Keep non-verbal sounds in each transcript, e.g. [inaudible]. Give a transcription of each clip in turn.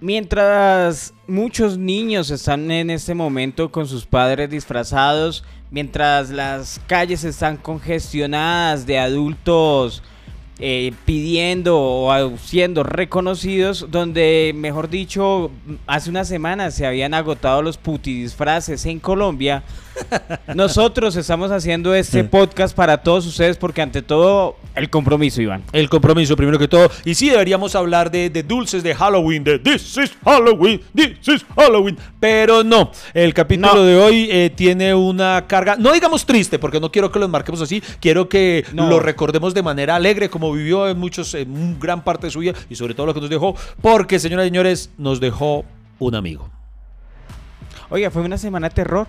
Mientras muchos niños están en este momento con sus padres disfrazados, mientras las calles están congestionadas de adultos eh, pidiendo o siendo reconocidos, donde, mejor dicho, hace una semana se habían agotado los puti disfraces en Colombia. [laughs] Nosotros estamos haciendo este podcast para todos ustedes porque ante todo el compromiso, Iván. El compromiso, primero que todo. Y sí, deberíamos hablar de, dulces de Halloween, de This is Halloween, This is Halloween. Pero no, el capítulo de hoy eh, tiene una carga, no digamos triste, porque no quiero que lo marquemos así, quiero que lo recordemos de manera alegre, como vivió en muchos, en gran parte de su vida y sobre todo lo que nos dejó, porque, señoras y señores, nos dejó un amigo. Oiga, fue una semana de terror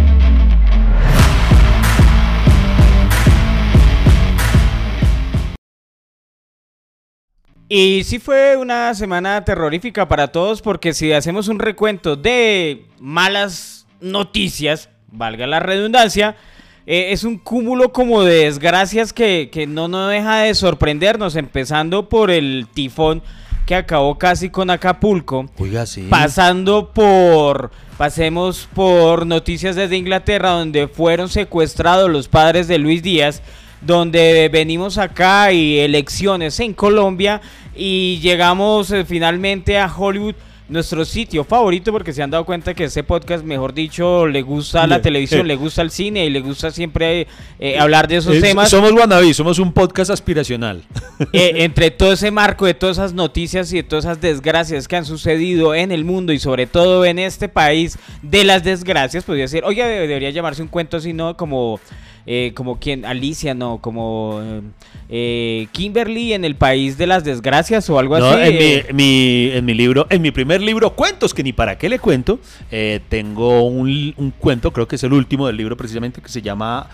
Y sí fue una semana terrorífica para todos porque si hacemos un recuento de malas noticias, valga la redundancia, eh, es un cúmulo como de desgracias que, no nos deja de sorprendernos, empezando por el tifón que acabó casi con Acapulco, Oiga, sí. pasando por, pasemos por noticias desde Inglaterra donde fueron secuestrados los padres de Luis Díaz, donde venimos acá y elecciones en Colombia y llegamos eh, finalmente a Hollywood nuestro sitio favorito porque se han dado cuenta que ese podcast, mejor dicho, le gusta la televisión, le [laughs] gusta el cine y le gusta siempre eh, hablar de esos temas. Somos Wannabe, somos un podcast aspiracional. [laughs] Eh, entre todo ese marco de todas esas noticias y de todas esas desgracias que han sucedido en el mundo y sobre todo en este país de las desgracias, podría decir, oye, debería llamarse un cuento así, ¿no? Como eh, como quien, Alicia, no, como eh, Kimberly en el país de las desgracias o algo así. En mi, eh. mi, en mi libro, en mi primer libro, Cuentos, que ni para qué le cuento, tengo un, un, cuento, creo que es el último del libro precisamente, que se llama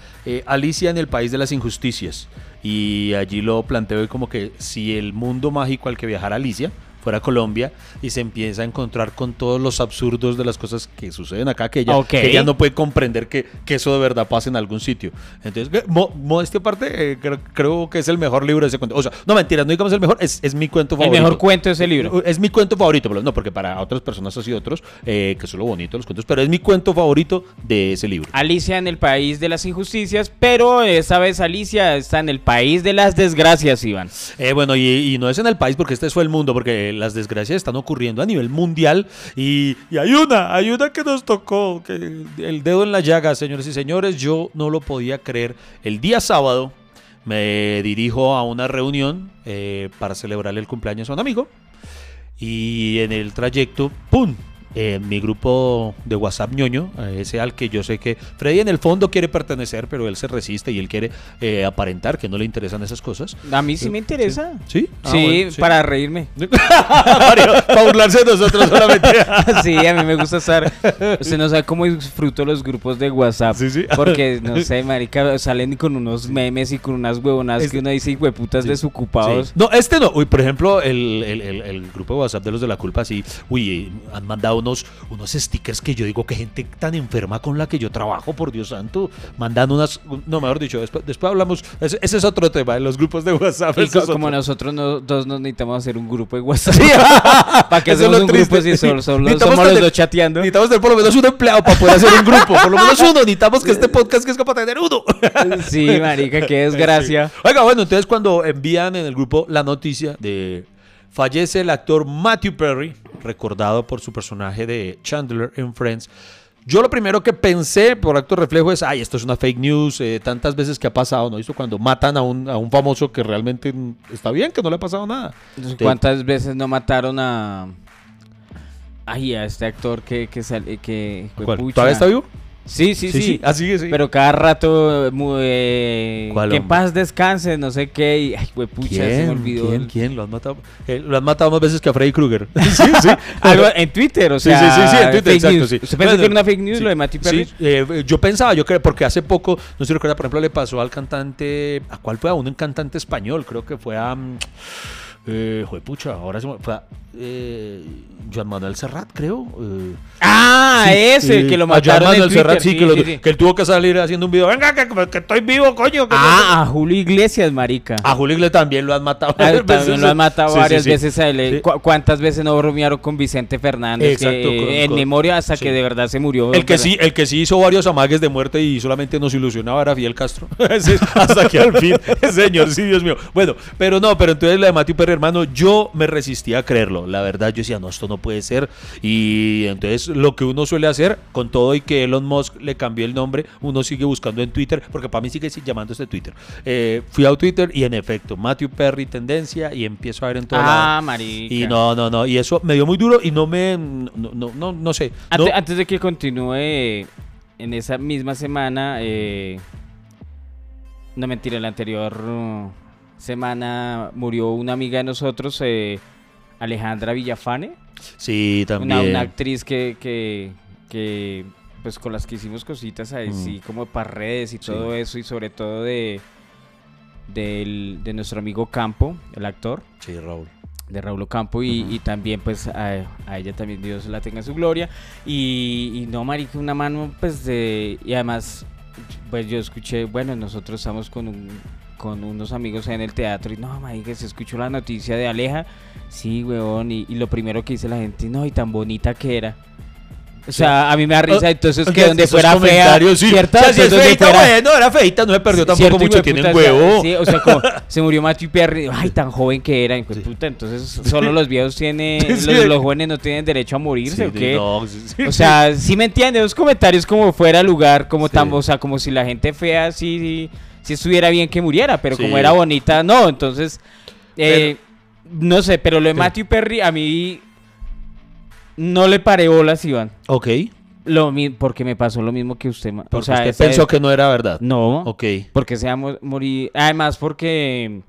Alicia en el país de las injusticias. Y allí lo planteo como que si el mundo mágico al que viajara Alicia, fuera Colombia y se empieza a encontrar con todos los absurdos de las cosas que suceden acá, que ella, no puede comprender que, que, eso de verdad pase en algún sitio. Entonces, modestia aparte, eh, creo, que es el mejor libro de ese cuento. O sea, no mentiras, no digamos el mejor, es, es mi cuento favorito. El mejor cuento de ese libro. Es mi cuento favorito, pero no, porque para otras personas así otros, eh, que son lo bonito los cuentos, pero es mi cuento favorito de ese libro. Alicia en el país de las injusticias, pero esta vez Alicia está en el país de las desgracias, Iván. Eh, bueno, y, y no es en el país porque este fue el mundo, porque las desgracias están ocurriendo a nivel mundial y, hay una, hay una que nos tocó, que el dedo en la llaga, señores y señores, yo no lo podía creer. El día sábado me dirijo a una reunión eh, para celebrar el cumpleaños a un amigo y en el trayecto, ¡pum! En mi grupo de WhatsApp ñoño, ese al que yo sé que Freddy en el fondo quiere pertenecer, pero él se resiste y él quiere eh, aparentar que no le interesan esas cosas. A mí sí me interesa. ¿Sí? Sí, ah, para reírme. [laughs] para burlarse de nosotros solamente. [laughs] sí, a mí me gusta estar. Usted no sabe cómo disfruto los grupos de WhatsApp. Sí, sí. Porque, no sé, marica, salen con unos memes y con unas huevonas que uno dice, hueputas desocupados. No, este no. Uy, por ejemplo, el, el, el, grupo de WhatsApp de los de la culpa, sí. Uy, han mandado unos, stickers que yo digo que gente tan enferma con la que yo trabajo, por Dios santo, mandan unas, no, mejor dicho, después, después hablamos, ese, es otro tema, en los grupos de WhatsApp. como nosotros dos nos necesitamos hacer un grupo de WhatsApp. [laughs] ¿Para que hacemos un grupo si solo, somos los dos chateando? Necesitamos tener por lo menos un empleado para poder hacer un grupo, por lo menos uno, necesitamos que este podcast que es capaz de tener uno. sí, marica, qué [laughs] desgracia. Oiga, bueno, entonces cuando envían en el grupo la noticia de fallece el actor Matthew Perry, recordado por su personaje de Chandler en Friends. Yo lo primero que pensé por acto reflejo es, ay, esto es una fake news, eh, tantas veces que ha pasado, ¿no? Hizo cuando matan a un, a un famoso que realmente está bien, que no le ha pasado nada. ¿Cuántas veces no mataron a... Ay, a este actor que, que sale, que... ¿Todavía está vivo? Sí, sí, sí. sí, así es, sí. Pero cada rato, eh, ¿Cuál que hombre? paz descanse, no sé qué. Y, ay, güey, pucha, se me olvidó. ¿Quién? ¿Quién? Lo han matado. eh, lo han matado más veces que a Freddy Krueger. [laughs] sí, sí. [laughs] Algo en Twitter, o Sí, sea. sí, sí, sí, en Twitter, exacto, news. sí. ¿Usted pensó Bueno, que era una fake news sí, lo de Matthew Perry? Sí, eh, yo pensaba, yo creo, porque hace poco, no sé si recuerda, por ejemplo, le pasó al cantante, ¿a cuál fue? A un cantante español, creo que fue a... mm, Eh, pucha, ahora se me fue a, eh, Joan Manuel Serrat, creo. eh, Ah, sí, ese, eh, que lo a Joan mataron en Manuel. Serrat, sí, sí, que, lo- sí, sí. que él tuvo que salir haciendo un video. Venga, que, que estoy vivo, coño. que no sé Ah, a Julio Iglesias, marica. A Julio Iglesias también lo han matado. Ah, varias también veces. lo han matado varias veces a él. eh, Sí. ¿Cu- ¿Cuántas veces no bromearon con Vicente Fernández? Exacto, que, con- en con- memoria hasta que de verdad se murió. El que sí, el que sí hizo varios amagues de muerte y solamente nos ilusionaba era Fidel Castro. [laughs] Hasta que al fin, [laughs] señor, sí, Dios mío. Bueno, pero no, pero entonces la de Matthew Perry, hermano, yo me resistía a creerlo. La verdad, yo decía, no, esto no puede ser. Y entonces lo que uno suele hacer, con todo y que Elon Musk le cambió el nombre, uno sigue buscando en Twitter, porque para mí sigue llamándose Twitter. Eh, fui a Twitter y en efecto, Matthew Perry tendencia y empiezo a ver en todo Ah, lado. marica. Y no, no, no. Y eso me dio muy duro y no me. No, no, no, no sé. No- Antes de que continúe, en esa misma semana, eh, no mentira, la anterior uh, semana murió una amiga de nosotros, eh, Alejandra Villafane, sí, también. una, una actriz que, que, que, pues con las que hicimos cositas ahí, Mm. como para redes y Sí. todo eso, y sobre todo de, del- de nuestro amigo Campo, el actor Sí, Raúl. de Raúl Ocampo y, y también pues a, a ella también Dios la tenga en su gloria y, y no marica una mano pues de y además pues yo escuché bueno nosotros estamos con un con unos amigos en el teatro y no marica se escuchó la noticia de Aleja sí weón y, y lo primero que dice la gente no y tan bonita que era o sea, a mí me da risa, entonces que donde fuera fea, sí. ¿cierto? O sea, si es feita, fuera- bueno, era feita, no se perdió tampoco mucho, o sea, huevo. sí, o sea, como [laughs] se murió Matthew Perry, ay, tan joven que era, Sí. puta, entonces [laughs] solo los viejos tienen, [laughs] Sí. los, los jóvenes no tienen derecho a morirse, ¿o qué? no, sí, sí, O sea, sí me entiende, los comentarios como fuera lugar, como tan, o sea, como si la gente fea sí, sí, sí estuviera bien que muriera, pero como era bonita, no, entonces, eh, no sé, pero lo de. Matthew Perry a mí no le paré bolas, Iván. Ok. Lo mi- porque me pasó lo mismo que usted. ma- Porque o sea, usted esa pensó que no era verdad. No. Ok. Porque se va a mo- morir. Además, porque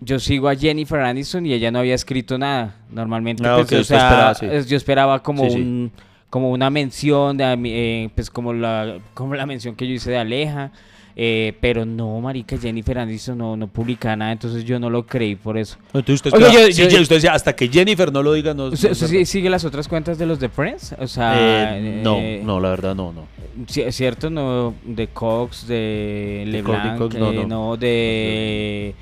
yo sigo a Jennifer Aniston y ella no había escrito nada. Normalmente, Ah, pues, ok, o usted sea, esperaba, sí. es- yo esperaba como Sí, sí. un como una mención de a eh, pues como la como la mención que yo hice de Aleja. Eh, pero no, marica, Jennifer Aniston no, no publica nada, entonces yo no lo creí por eso. Entonces usted, yo- sí, yo- ya usted decía, hasta que Jennifer no lo diga, no. no ¿Usted, es usted verdad. sí- sigue las otras cuentas de los de Friends? O sea, Eh, no, eh, no, la verdad, no, no. Cierto, no, de Cox, de De LeBlanc, Cox, no, eh, no. no, de,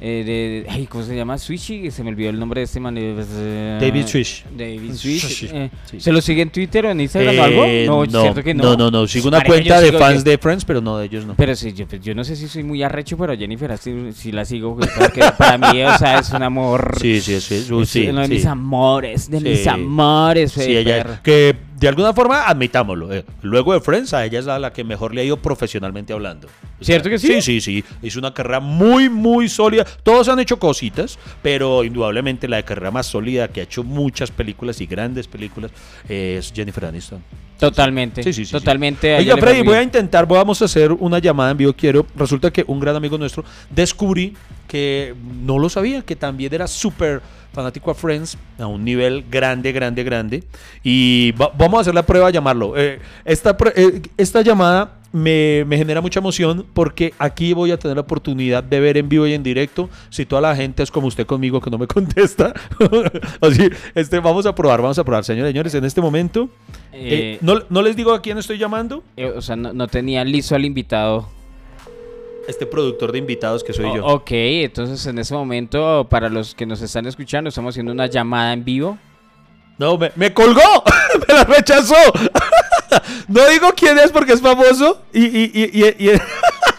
eh, de, ay, ¿cómo se llama? Swishy, se me olvidó el nombre de este man. eh, pues, eh, David Swish. David Swish, Swish. eh, Sí. ¿Se lo sigue en Twitter o en Instagram o algo? No, cierto que no. no, no, no, Sigo una Marica, cuenta de sigo- fans yo- de Friends, pero no de ellos, no. Pero sí, yo, pues, yo no sé si soy muy arrecho, pero Jennifer así, sí la sigo, porque para mí, o sea, es un amor. Sí, sí, sí. sí, es sí, uno de mis amores, de mis amores. Sí, ella, que de alguna forma, admitámoslo, eh, luego de Friends, a ella es a la que mejor le ha ido profesionalmente hablando. O sea, ¿Cierto que sí? Sí, sí, sí. Hizo una carrera muy, muy sólida. Todos han hecho cositas, pero indudablemente la de carrera más sólida, que ha hecho muchas películas y grandes películas, eh, es Jennifer Aniston. Totalmente. Sí, sí, sí, sí. totalmente. ella Oiga, Freddy, voy a intentar, vamos a hacer una llamada en vivo. Quiero, resulta que un gran amigo nuestro descubrí que no lo sabía, que también era súper fanático a Friends a un nivel grande, grande, grande. Y va- vamos a hacer la prueba de llamarlo. Eh, esta, eh, esta llamada me, me genera mucha emoción porque aquí voy a tener la oportunidad de ver en vivo y en directo si toda la gente es como usted conmigo que no me [laughs] contesta. Así, este, vamos a probar, vamos a probar, señores, señores, en este momento. eh, Eh, no, no les digo a quién estoy llamando. Eh, o sea, no, no tenía listo al invitado. Este productor de invitados que soy O- yo. ok, entonces en ese momento, para los que nos están escuchando, estamos haciendo una llamada en vivo. No, me, me colgó. [laughs] me la rechazó. [laughs] no digo quién es porque es famoso. Y, y, y, y- y-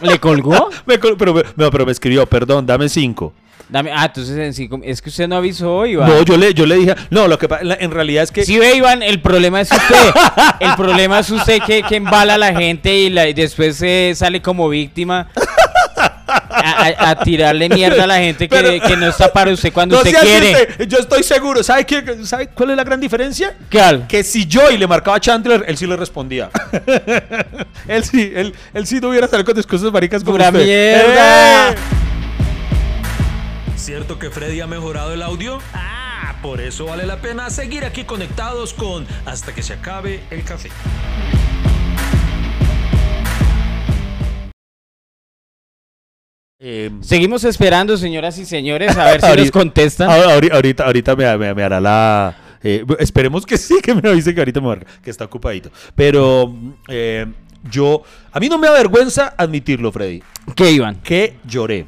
[laughs] ¿Le colgó? me col- pero, me- no, pero me escribió, perdón, dame cinco. Dame, ah, entonces en cinco, es que usted no avisó, Iván. No, yo le, yo le dije, no, lo que pasa, en realidad es que Sí, ve, Iván, el problema es usted. El problema es usted que, que embala a la gente y, la, y después eh, sale como víctima. A, a tirarle mierda a la gente que, Pero- que no está para usted cuando No usted quiere. Yo estoy seguro. ¿Sabe, qué, ¿Sabe cuál es la gran diferencia? ¿Cuál? Que si Joy le marcaba a Chandler, él sí le respondía. [laughs] él sí, él, él sí no hubiera salido con discursos maricas como Pura usted. mierda. ¡Eh! ¿Cierto que Freddy ha mejorado el audio? Ah, por eso vale la pena seguir aquí conectados con Hasta que se acabe el café. Eh, Seguimos esperando, señoras y señores, a ver [laughs] si nos Ahorita- contestan. ahora- ahorita, ahorita, ahorita me, me- me hará la. eh, esperemos que sí, que me avise que ahorita me marca, que está ocupadito. Pero eh, yo. A mí no me avergüenza admitirlo, Freddy, ¿Qué, Iván? que lloré.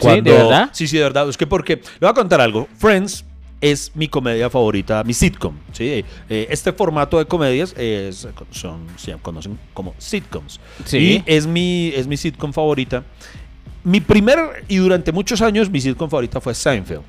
¿Sí? ¿De verdad? Sí, sí, de verdad. Es que porque. Le voy a contar algo. Friends es mi comedia favorita, mi sitcom. ¿sí? Eh, este formato de comedias es, son, se conocen como sitcoms. Sí. Y es mi, es mi sitcom favorita. Mi primer y durante muchos años mi sitcom favorita fue Seinfeld.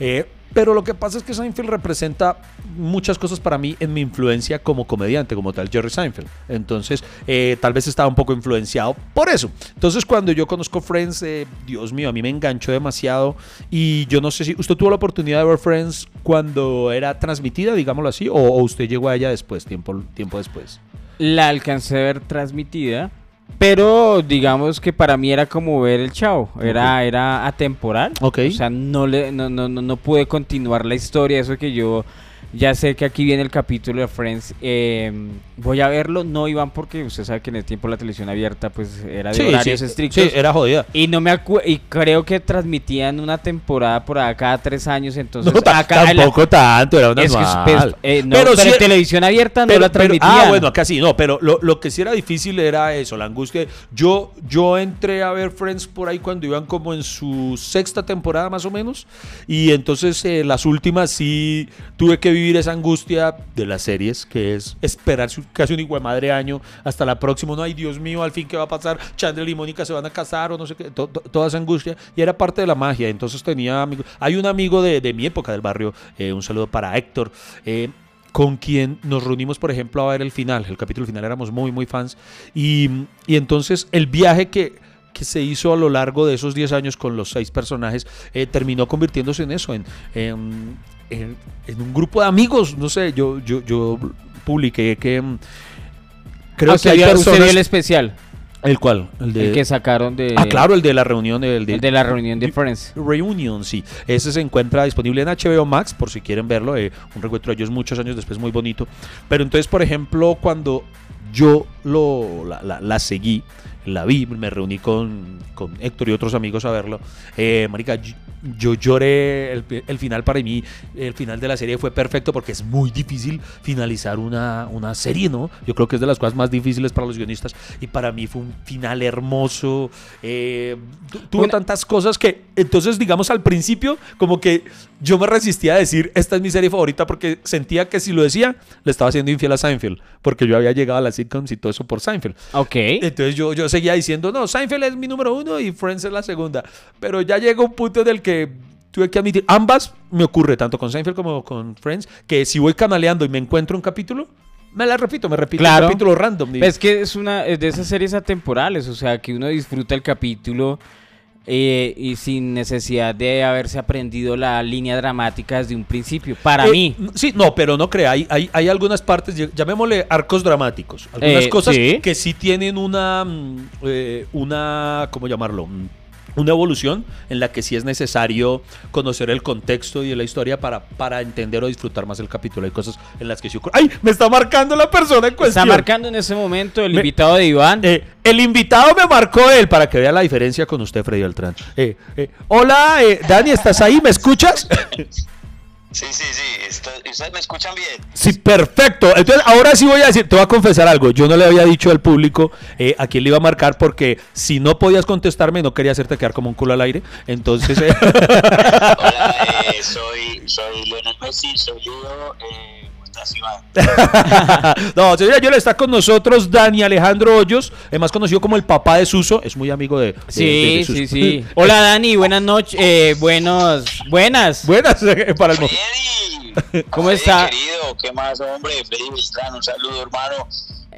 Eh, pero lo que pasa es que Seinfeld representa muchas cosas para mí en mi influencia como comediante, como tal Jerry Seinfeld. Entonces, eh, tal vez estaba un poco influenciado por eso. Entonces, cuando yo conozco Friends, eh, Dios mío, a mí me enganchó demasiado. Y yo no sé si usted tuvo la oportunidad de ver Friends cuando era transmitida, digámoslo así, o, o usted llegó a ella después, tiempo, tiempo después. La alcancé a ver transmitida, pero digamos que para mí era como ver el chavo, era, era atemporal. Ok. O sea, no, le, no, no, no, no pude continuar la historia, eso que yo ya sé que aquí viene el capítulo de Friends. eh, voy a verlo, no Iván, porque usted sabe que en el tiempo la televisión abierta pues era de horarios estrictos. sí, era jodida. Y no me acu- y creo que transmitían una temporada por acá cada tres años, entonces No, acá la- tampoco tanto, era una es que, pues, eh, no, Pero pero, sí- en televisión abierta no Pero- la pero- transmitían. ah, bueno, acá sí, no, pero lo, lo que sí era difícil era eso, la angustia. Yo, yo entré a ver Friends por ahí cuando iban como en su sexta temporada más o menos, y entonces eh, las últimas sí tuve que vivir esa angustia de las series, que es esperar casi un hijo de madre año hasta la próxima. No, ay Dios mío, al fin qué va a pasar, Chandler y Mónica se van a casar o no sé qué, to- to- toda esa angustia, y era parte de la magia. Entonces tenía amigos, hay un amigo de, de mi época del barrio, eh, un saludo para Héctor. eh, con quien nos reunimos, por ejemplo, a ver el final. El capítulo final éramos muy, muy fans. Y, y entonces el viaje que, que se hizo a lo largo de esos 10 años con los seis personajes eh, terminó convirtiéndose en eso, en, en- en un grupo de amigos. No sé, yo, yo, yo publiqué que mm, creo Ah, que hay vio- usted vio personas... el especial, ¿El cual? El de... el que sacaron de, Ah, claro, el de la reunión. El de, el de la reunión de Friends. Reunion, sí. Ese se encuentra disponible en HBO Max, por si quieren verlo. eh, un reencuentro de ellos muchos años después, muy bonito. Pero entonces, por ejemplo, cuando yo lo, la, la- la seguí, la vi, me reuní con, con Héctor y otros amigos a verlo. Eh, marica, yo, lloré. El, el final para mí, el final de la serie fue perfecto porque es muy difícil finalizar una, una serie, ¿no? Yo creo que es de las cosas más difíciles para los guionistas. Y para mí fue un final hermoso. eh, tu- tuvo tantas cosas que, entonces, digamos, al principio, como que yo me resistía a decir, esta es mi serie favorita, porque sentía que si lo decía, le estaba haciendo infiel a Seinfeld, porque yo había llegado a las sitcoms y todo eso por Seinfeld. Ok. Entonces yo, yo seguía diciendo, no, Seinfeld es mi número uno y Friends es la segunda. Pero ya llegó un punto en el que tuve que admitir, ambas me ocurre, tanto con Seinfeld como con Friends, que si voy canaleando y me encuentro un capítulo, me la repito, me repito Claro. un capítulo random. Es que es una es de esas series atemporales, o sea, que uno disfruta el capítulo eh, y sin necesidad de haberse aprendido la línea dramática desde un principio. Para Eh, mí. Sí, no, pero no crea. Hay, hay, hay algunas partes, ll- llamémosle arcos dramáticos. Algunas Eh, cosas sí. que sí tienen una, mm, eh, una, ¿cómo llamarlo? Una evolución en la que sí es necesario conocer el contexto y la historia para, para entender o disfrutar más el capítulo. Hay cosas en las que sí ocurre. ¡Ay! Me está marcando la persona en cuestión. Está marcando en ese momento el Me- invitado de Iván. Eh, el invitado me marcó él para que vea la diferencia con usted, Freddy Beltrán. Eh, eh, hola, eh, Dani, ¿estás ahí? ¿Me escuchas? [laughs] Sí, sí, sí. ¿Ustedes me escuchan bien? Sí, perfecto. Entonces, ahora sí voy a decir, te voy a confesar algo. Yo no le había dicho al público eh, a quién le iba a marcar porque si no podías contestarme, no quería hacerte quedar como un culo al aire. Entonces, eh, [laughs] Hola, eh, [laughs] soy, soy Leonel Messi, soy Leo. Eh, [laughs] No, señora, yo le está con nosotros Dani Alejandro Hoyos, más conocido como el papá de Suso. Es muy amigo de. de- de- Sí, de Suso. sí, sí. Hola Dani, buenas noches. Eh, buenos, buenas. Buenas eh, para el Freddy. [laughs] ¿Cómo Freddy, está? querido? ¿Qué más, hombre? Freddy Beltrán, un saludo, hermano.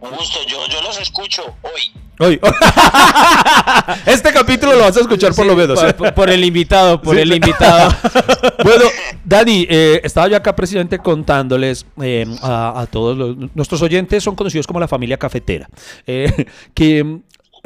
Un gusto, yo, yo los escucho hoy. Hoy. [laughs] este capítulo lo vas a escuchar por lo menos. Por, por- por el invitado, por el invitado. [laughs] bueno, Dani, eh, estaba yo acá presidente contándoles eh, a, a todos los- nuestros oyentes son conocidos como la familia cafetera, eh, [laughs] que mm,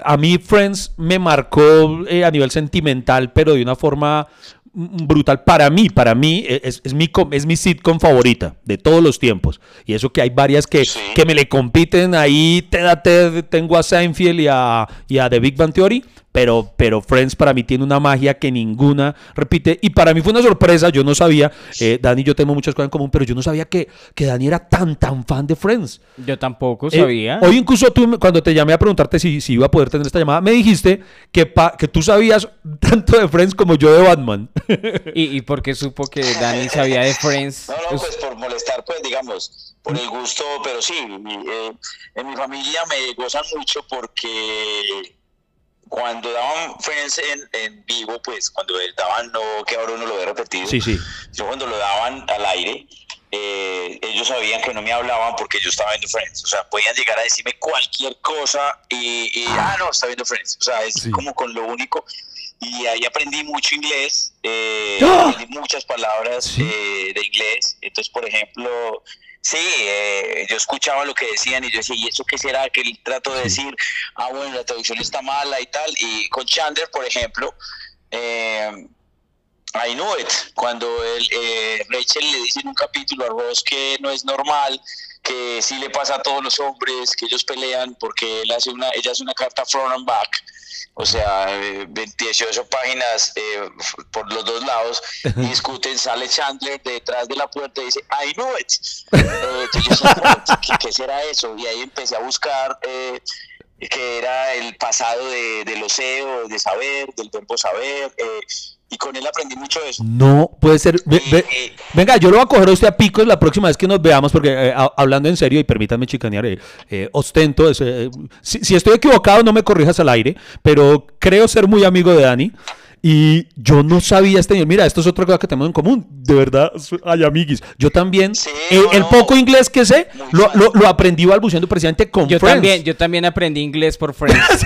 a mí Friends me marcó eh, a nivel sentimental, pero de una forma brutal para mí, para mí eh, es, es mi, es mi sitcom favorita de todos los tiempos. Y eso que hay varias que, Sí. que me le compiten ahí, Ted a Ted, tengo a Seinfeld y a, y a The Big Bang Theory, pero, pero Friends para mí tiene una magia que ninguna repite. Y para mí fue una sorpresa, yo no sabía, eh, Dani y yo tenemos muchas cosas en común, pero yo no sabía que, que Dani era tan, tan fan de Friends. Yo tampoco Eh, sabía. hoy incluso tú, cuando te llamé a preguntarte si, si iba a poder tener esta llamada, me dijiste que, pa- que tú sabías [laughs] tanto de Friends como yo de Batman. [laughs] ¿Y, y por qué supo que Dani sabía de Friends? No, no, Pues, pues por molestar, pues digamos, por el gusto, pero sí, mi- eh, en mi familia me gozan mucho porque cuando daban Friends en, en vivo, pues cuando daban, no que ahora uno lo ve repetido, sí, sí. yo cuando lo daban al aire, eh, ellos sabían que no me hablaban porque yo estaba viendo Friends, o sea, podían llegar a decirme cualquier cosa y, y, ah, no, está viendo Friends, o sea, es Sí. como con lo único. Y ahí aprendí mucho inglés, eh, ¡Ah! aprendí muchas palabras Sí. eh, de inglés. Entonces, por ejemplo, sí, eh, yo escuchaba lo que decían y yo decía, ¿y eso qué será que él trato de decir? Ah, bueno, la traducción está mala y tal. Y con Chandler, por ejemplo, eh, I knew it. Cuando él, eh, Rachel le dice en un capítulo a Ross que no es normal, que sí le pasa a todos los hombres, que ellos pelean porque él hace una, ella hace una carta front and back. O sea, eh, 28 páginas eh, por los dos lados, y [laughs] discuten, sale Chandler detrás de la puerta y dice, I knew it. Eh, entonces ¿qué, qué será eso? Y ahí empecé a buscar eh, que era el pasado de, del oseo, de saber, del verbo saber, eh, y con él aprendí mucho eso. No puede ser. ve- ve- eh, venga, yo lo voy a coger a usted a picos la próxima vez que nos veamos, porque eh, a- hablando en serio, y permítanme chicanear, eh, eh, ostento, eh, si, si estoy equivocado, no me corrijas al aire, pero creo ser muy amigo de Dani. Y yo no sabía este nivel. Mira, esto es otra cosa que tenemos en común. De verdad, su- ay, amiguis. Yo también, Sí, eh, no, el poco inglés que sé, lo, lo, lo aprendí balbuceando precisamente con yo Friends. también, yo también aprendí inglés por Friends. [laughs]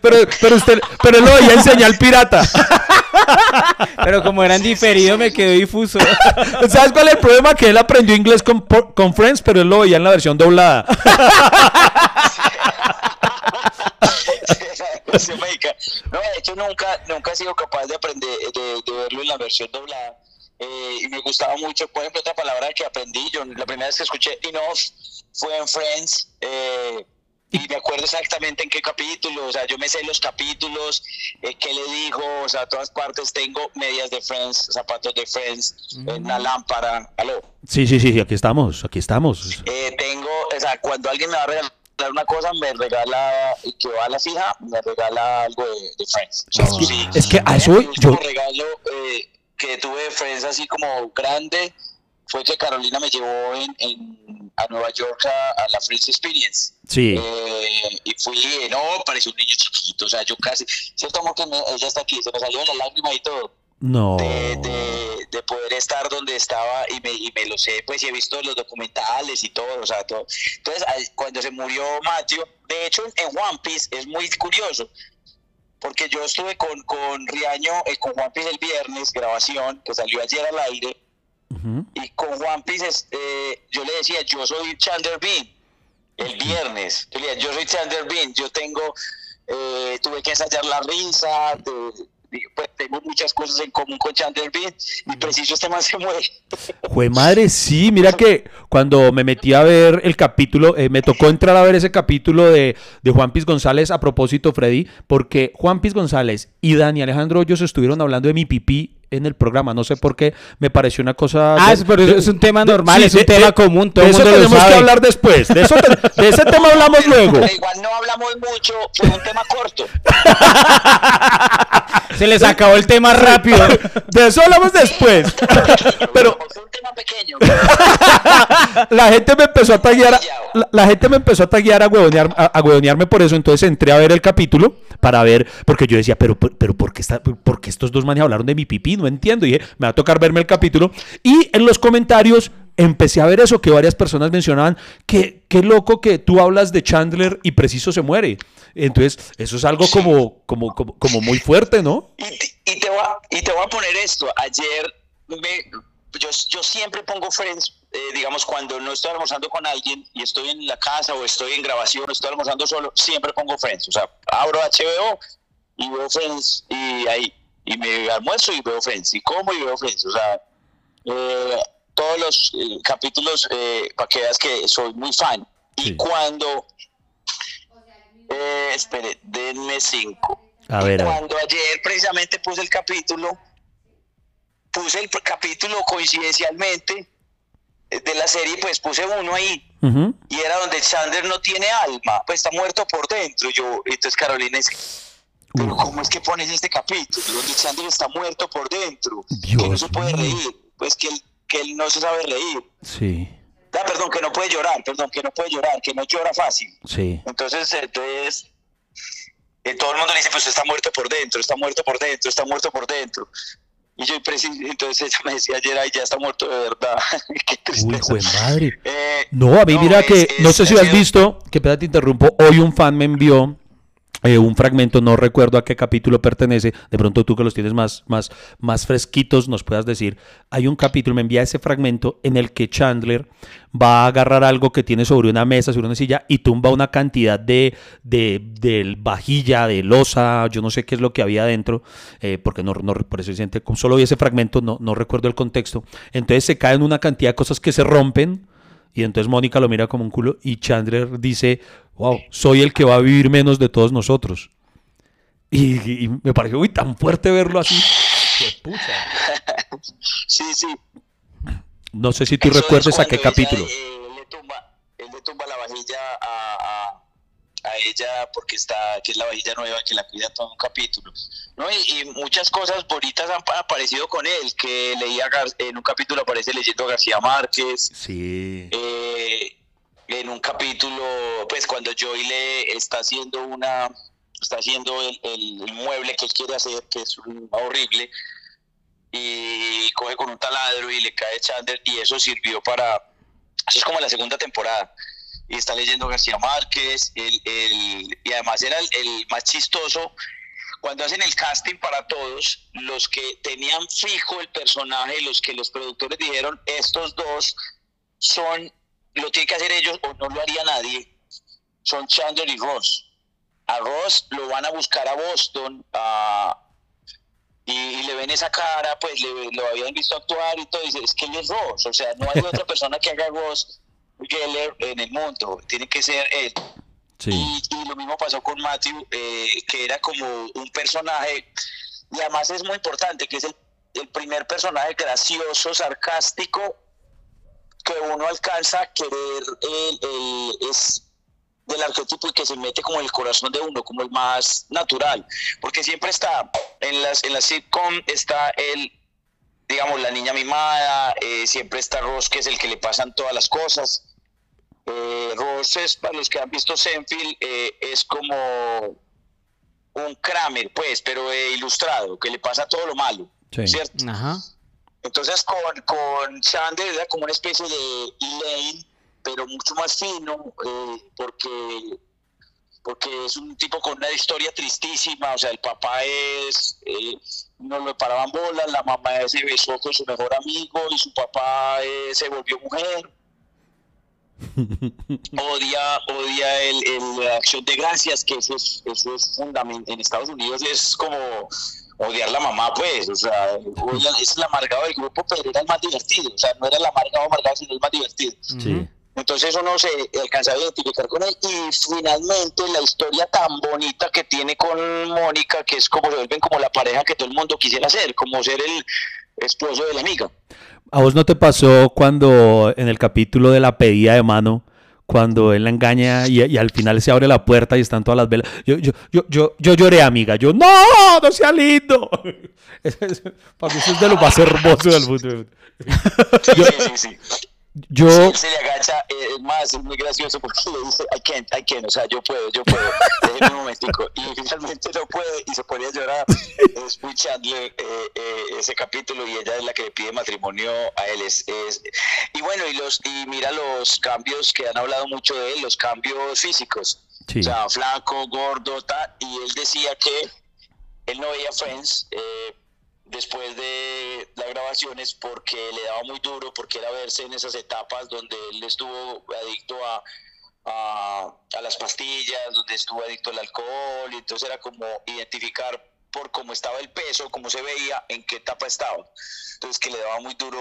pero, pero usted, pero él lo veía en señal pirata. Pero como eran diferidos me quedó difuso. [laughs] ¿Sabes cuál es el problema? Que él aprendió inglés con, con Friends, pero él lo veía en la versión doblada. [laughs] [laughs] No, de hecho nunca, nunca he sido capaz de aprender, de, de verlo en la versión doblada. Eh, y me gustaba mucho, por ejemplo, otra palabra que aprendí, yo la primera vez que escuché enough fue en Friends, eh, y me acuerdo exactamente en qué capítulo, o sea, yo me sé los capítulos, eh, qué le dijo, o sea, todas partes tengo medias de Friends, zapatos de Friends, una lámpara, aló. Sí, sí, sí, aquí estamos, aquí estamos. Eh, tengo, o sea, cuando alguien me va a regalar una cosa, me regala, y que va a la fija, me regala algo de, de Friends. O sea, Es eso que- sí. es que a eso yo- regalo eh, que tuve de Friends así como grande fue que Carolina me llevó en, en- a Nueva York a, a la Friends Experience. Sí. Eh, y fui, eh, no, parecía un niño chiquito, o sea, yo casi, cierto como que me- ella está aquí, se me salió la lágrima y todo No. de, de- de poder estar donde estaba y me, y me lo sé, pues y he visto los documentales y todo, o sea, todo. Entonces, cuando se murió Matthew, de hecho en One Piece es muy curioso, porque yo estuve con, con Riaño, eh, con One Piece el viernes, grabación, que salió ayer al aire, y con One Piece es, eh, yo le decía, yo soy Chandler Bean, el viernes, yo le decía, yo soy Chandler Bean, yo tengo, eh, tuve que ensayar la risa, de- pues tengo muchas cosas en común con Chandler Bean, y preciso este man se muere. Jue madre, sí, mira que cuando me metí a ver el capítulo, eh, me tocó entrar a ver ese capítulo de, de Juan Piz González a propósito, Freddy, porque Juan Piz González y Dani Alejandro Hoyos estuvieron hablando de mi pipí en el programa, no sé por qué, me pareció una cosa... Ah, de- es- pero de- es un tema normal, es un de- tema de- común, todo de eso mundo lo tenemos que hablar después, de, eso te- de ese tema hablamos luego. Pero [laughs] igual no hablamos mucho, fue un tema corto. [laughs] Se les acabó el tema rápido. De eso hablamos después. Pero Fue un tema pequeño. [laughs] la gente me empezó a taguear, a- la, la gente me empezó a taguear a huevonear, a, a huevonearme por eso, entonces entré a ver el capítulo para ver, porque yo decía, pero, pero, pero ¿por, qué está, por qué estos dos manes hablaron de mi pipí? No entiendo, y dije, me va a tocar verme el capítulo, y en los comentarios empecé a ver eso que varias personas mencionaban, que qué loco que tú hablas de Chandler y preciso se muere. Entonces, eso es algo como, como, como, muy fuerte, ¿no? Y, te y te voy a poner esto. Ayer me, yo, yo siempre pongo Friends, eh, digamos, cuando no estoy almorzando con alguien y estoy en la casa o estoy en grabación o estoy almorzando solo, siempre pongo Friends. O sea, abro HBO y veo Friends y ahí, y me almuerzo y veo Friends, y como y veo Friends. O sea, eh, todos los eh, capítulos, para que veas que soy muy fan. Y cuando, espere, denme cinco. A ver, cuando ayer precisamente puse el capítulo puse el capítulo coincidencialmente eh, de la serie, pues puse uno ahí. Y era donde Chandler no tiene alma, pues está muerto por dentro. Yo, entonces Carolina dice, pero ¿cómo es que pones este capítulo? Donde Chandler está muerto por dentro. que no se puede reír. Pues que él, que él no se sabe reír. Sí. Ah, perdón, que no puede llorar, perdón, que no puede llorar, que no llora fácil. Sí. Entonces, entonces, eh, todo el mundo le dice, pues está muerto por dentro, está muerto por dentro, está muerto por dentro. Y yo, entonces ella me decía ayer, ay, ya está muerto de verdad. [laughs] Qué tristeza. Uy, madre. Eh, no, a mí mira que, no sé si has visto, que peda te interrumpo, hoy un fan me envió eh, un fragmento, no recuerdo a qué capítulo pertenece, de pronto tú que los tienes más, más, más fresquitos nos puedas decir, hay un capítulo, me envía ese fragmento en el que Chandler va a agarrar algo que tiene sobre una mesa, sobre una silla y tumba una cantidad de, de, vajilla, de losa, yo no sé qué es lo que había adentro, eh, porque no, no, por eso siente, solo vi ese fragmento, no, no recuerdo el contexto, entonces se caen una cantidad de cosas que se rompen, y entonces Mónica lo mira como un culo y Chandler dice, wow, soy el que va a vivir menos de todos nosotros. Y, me pareció, uy, tan fuerte verlo así. Sí, sí. No sé si tú recuerdes a qué capítulo. Eh, él, le tumba, la vajilla a a ella porque está, que es la vajilla nueva, que la cuida todo un capítulo. ¿no? Y, muchas cosas bonitas han aparecido con él, que leía en un capítulo aparece leyendo a García Márquez. Sí. Eh, en un capítulo, pues cuando Joy le está haciendo una, está haciendo el, mueble que él quiere hacer, que es horrible, y coge con un taladro y le cae Chandler, y eso sirvió para, eso es como la segunda temporada y está leyendo García Márquez, el, y además era el, más chistoso cuando hacen el casting para todos, los que tenían fijo el personaje, los que los productores dijeron, estos dos son, lo tienen que hacer ellos o no lo haría nadie, son Chandler y Ross. A Ross lo van a buscar a Boston y, le ven esa cara, pues le, lo habían visto actuar y todo, y dice, es que él es Ross, o sea, no hay otra [laughs] persona que haga Ross Geller en el mundo, tiene que ser él. Y, lo mismo pasó con Matthew, eh, que era como un personaje, y además es muy importante, que es el, primer personaje gracioso, sarcástico, que uno alcanza a querer, el, es del arquetipo y que se mete como en el corazón de uno, como el más natural, porque siempre está, en las, en la sitcom está el digamos, la niña mimada, eh, siempre está Ross, que es el que le pasan todas las cosas. Eh, Ross es, para los que han visto Senfield, eh, es como un Kramer, pues, pero ilustrado, que le pasa todo lo malo, ¿cierto? Entonces con, con Chandler era como una especie de Elaine, pero mucho más fino, porque porque es un tipo con una historia tristísima, o sea, el papá es, eh, no le paraban bolas, la mamá se besó con su mejor amigo y su papá eh, se volvió mujer. [laughs] odia odia el, la acción de gracias, que eso es, eso es fundamental. En Estados Unidos es como odiar la mamá, pues, o sea, [laughs] es el amargado del grupo, pero era el más divertido, o sea, no era el amargado amargado, sino el más divertido. Sí. Entonces uno se alcanza a identificar con él y finalmente la historia tan bonita que tiene con Mónica, que es como se vuelven como la pareja que todo el mundo quisiera ser, como ser el esposo de la amiga. ¿A vos no te pasó cuando en el capítulo de la pedida de mano, cuando él la engaña y, al final se abre la puerta y están todas las velas? Yo, yo, yo, yo, yo lloré, amiga. Yo, no, no sea lindo. [laughs] Para mí eso es de lo más hermoso del mundo. sí, sí, sí. Yo... se le agacha, eh, más, es muy gracioso porque [laughs] le dice, I can't, I can't, o sea, yo puedo, yo puedo, déjeme un momentico, y finalmente no puede y se ponía a llorar, es muy Chandler eh, eh, ese capítulo y ella es la que le pide matrimonio a él. Es, es- y bueno, y, los, y mira los cambios que han hablado mucho de él, los cambios físicos. Sí. O sea, flaco, gordo, tal. Y él decía que él no veía Friends eh, después de las grabaciones porque le daba muy duro, porque era verse en esas etapas donde él estuvo adicto a, a, las pastillas, donde estuvo adicto al alcohol, y entonces era como identificar por cómo estaba el peso, cómo se veía, en qué etapa estaba. Entonces que le daba muy duro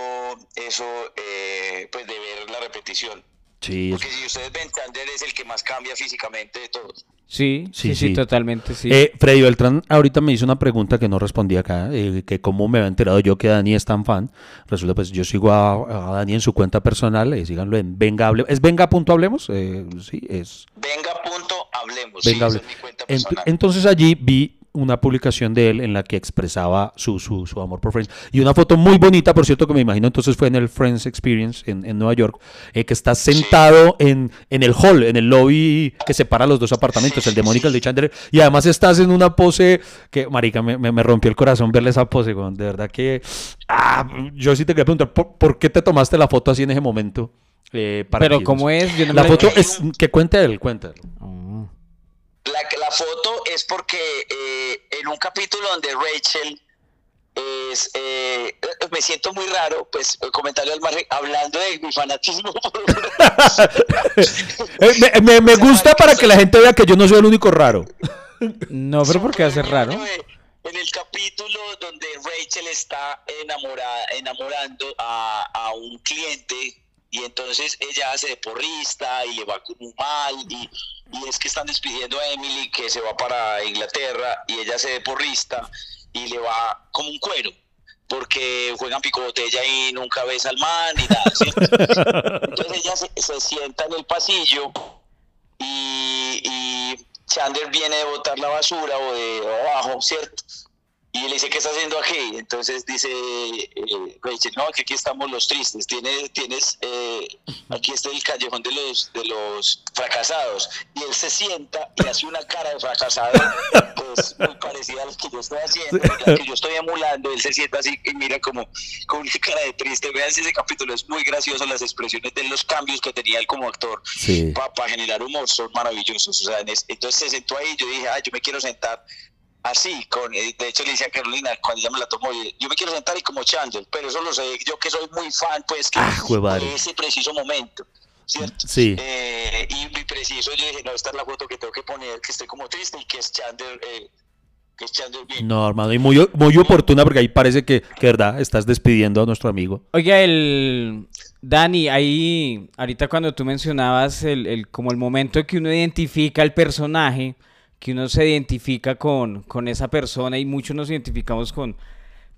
eso, eh, pues de ver la repetición. Sí, Porque si ustedes ven, Chandler es el que más cambia físicamente de todos. Sí, sí, Sí, sí, sí. totalmente, sí. Eh, Freddy Beltrán ahorita me hizo una pregunta que no respondí acá, eh, que cómo me había enterado yo que Dani es tan fan. Resulta, pues yo sigo a, a Dani en su cuenta personal, eh, síganlo en Venga Hable- ¿Es Venga punto hablemos? Eh, sí, es Venga, punto, hablemos. Venga sí, Hable- es mi cuenta Ent- personal. entonces allí vi una publicación de él en la que expresaba su, su, su amor por Friends. Y una foto muy bonita, por cierto, que me imagino entonces fue en el Friends Experience en, en Nueva York, eh, que está sentado en, en el hall, en el lobby que separa los dos apartamentos, Sí, el de Mónica y el sí. de Chandler. Y además estás en una pose que, marica, me, me, me rompió el corazón verle esa pose. De verdad que... Ah, yo sí te quería preguntar, ¿por, por qué te tomaste la foto así en ese momento? Eh, para Pero que- ¿cómo es? Yo no La me foto es... Que cuente él, cuéntalo. Oh. La, la foto es porque eh, en un capítulo donde Rachel es, eh, me siento muy raro, pues comentario al margen, hablando de mi fanatismo. [laughs] [laughs] Eh, me, me- me gusta para que la gente vea que yo no soy el único raro. No, pero ¿por qué va a ser raro? En el capítulo donde Rachel está enamorada, enamorando a, a un cliente y entonces ella hace de porrista y le va como mal y, es que están despidiendo a Emily que se va para Inglaterra y ella hace de porrista y le va como un cuero porque juegan pico botella y nunca ves al man ni nada. ¿cierto? Entonces ella se, se sienta en el pasillo y, y Chandler viene de botar la basura o de abajo, ¿cierto? Y le dice, ¿qué está haciendo aquí? Entonces dice eh, Rachel, no, que aquí estamos los tristes. Tienes, tienes eh, aquí está el callejón de los, de los fracasados. Y él se sienta y hace una cara de fracasado, pues muy parecida a la que yo estoy haciendo, la que yo estoy emulando. Él se sienta así y mira como con una cara de triste. Vean ese capítulo, es muy gracioso las expresiones de los cambios que tenía él como actor Sí. para generar humor son maravillosos. O sea, en es- entonces se sentó ahí y yo dije, ay, yo me quiero sentar así. con eh, De hecho, le decía a Carolina cuando ella me la tomó, yo me quiero sentar y como Chandler, pero eso lo sé yo que soy muy fan, pues, que Ah, de ese preciso momento. ¿Cierto? Sí. Eh, y mi preciso, yo dije, no, esta es la foto que tengo que poner, que estoy como triste y que es Chandler, eh, que es Chandler bien. No, hermano, y muy, muy oportuna porque ahí parece que, que verdad, estás despidiendo a nuestro amigo. Oiga, el Dani, ahí ahorita cuando tú mencionabas el, el- como el momento que uno identifica el personaje, que uno se identifica con, con esa persona y muchos nos identificamos con,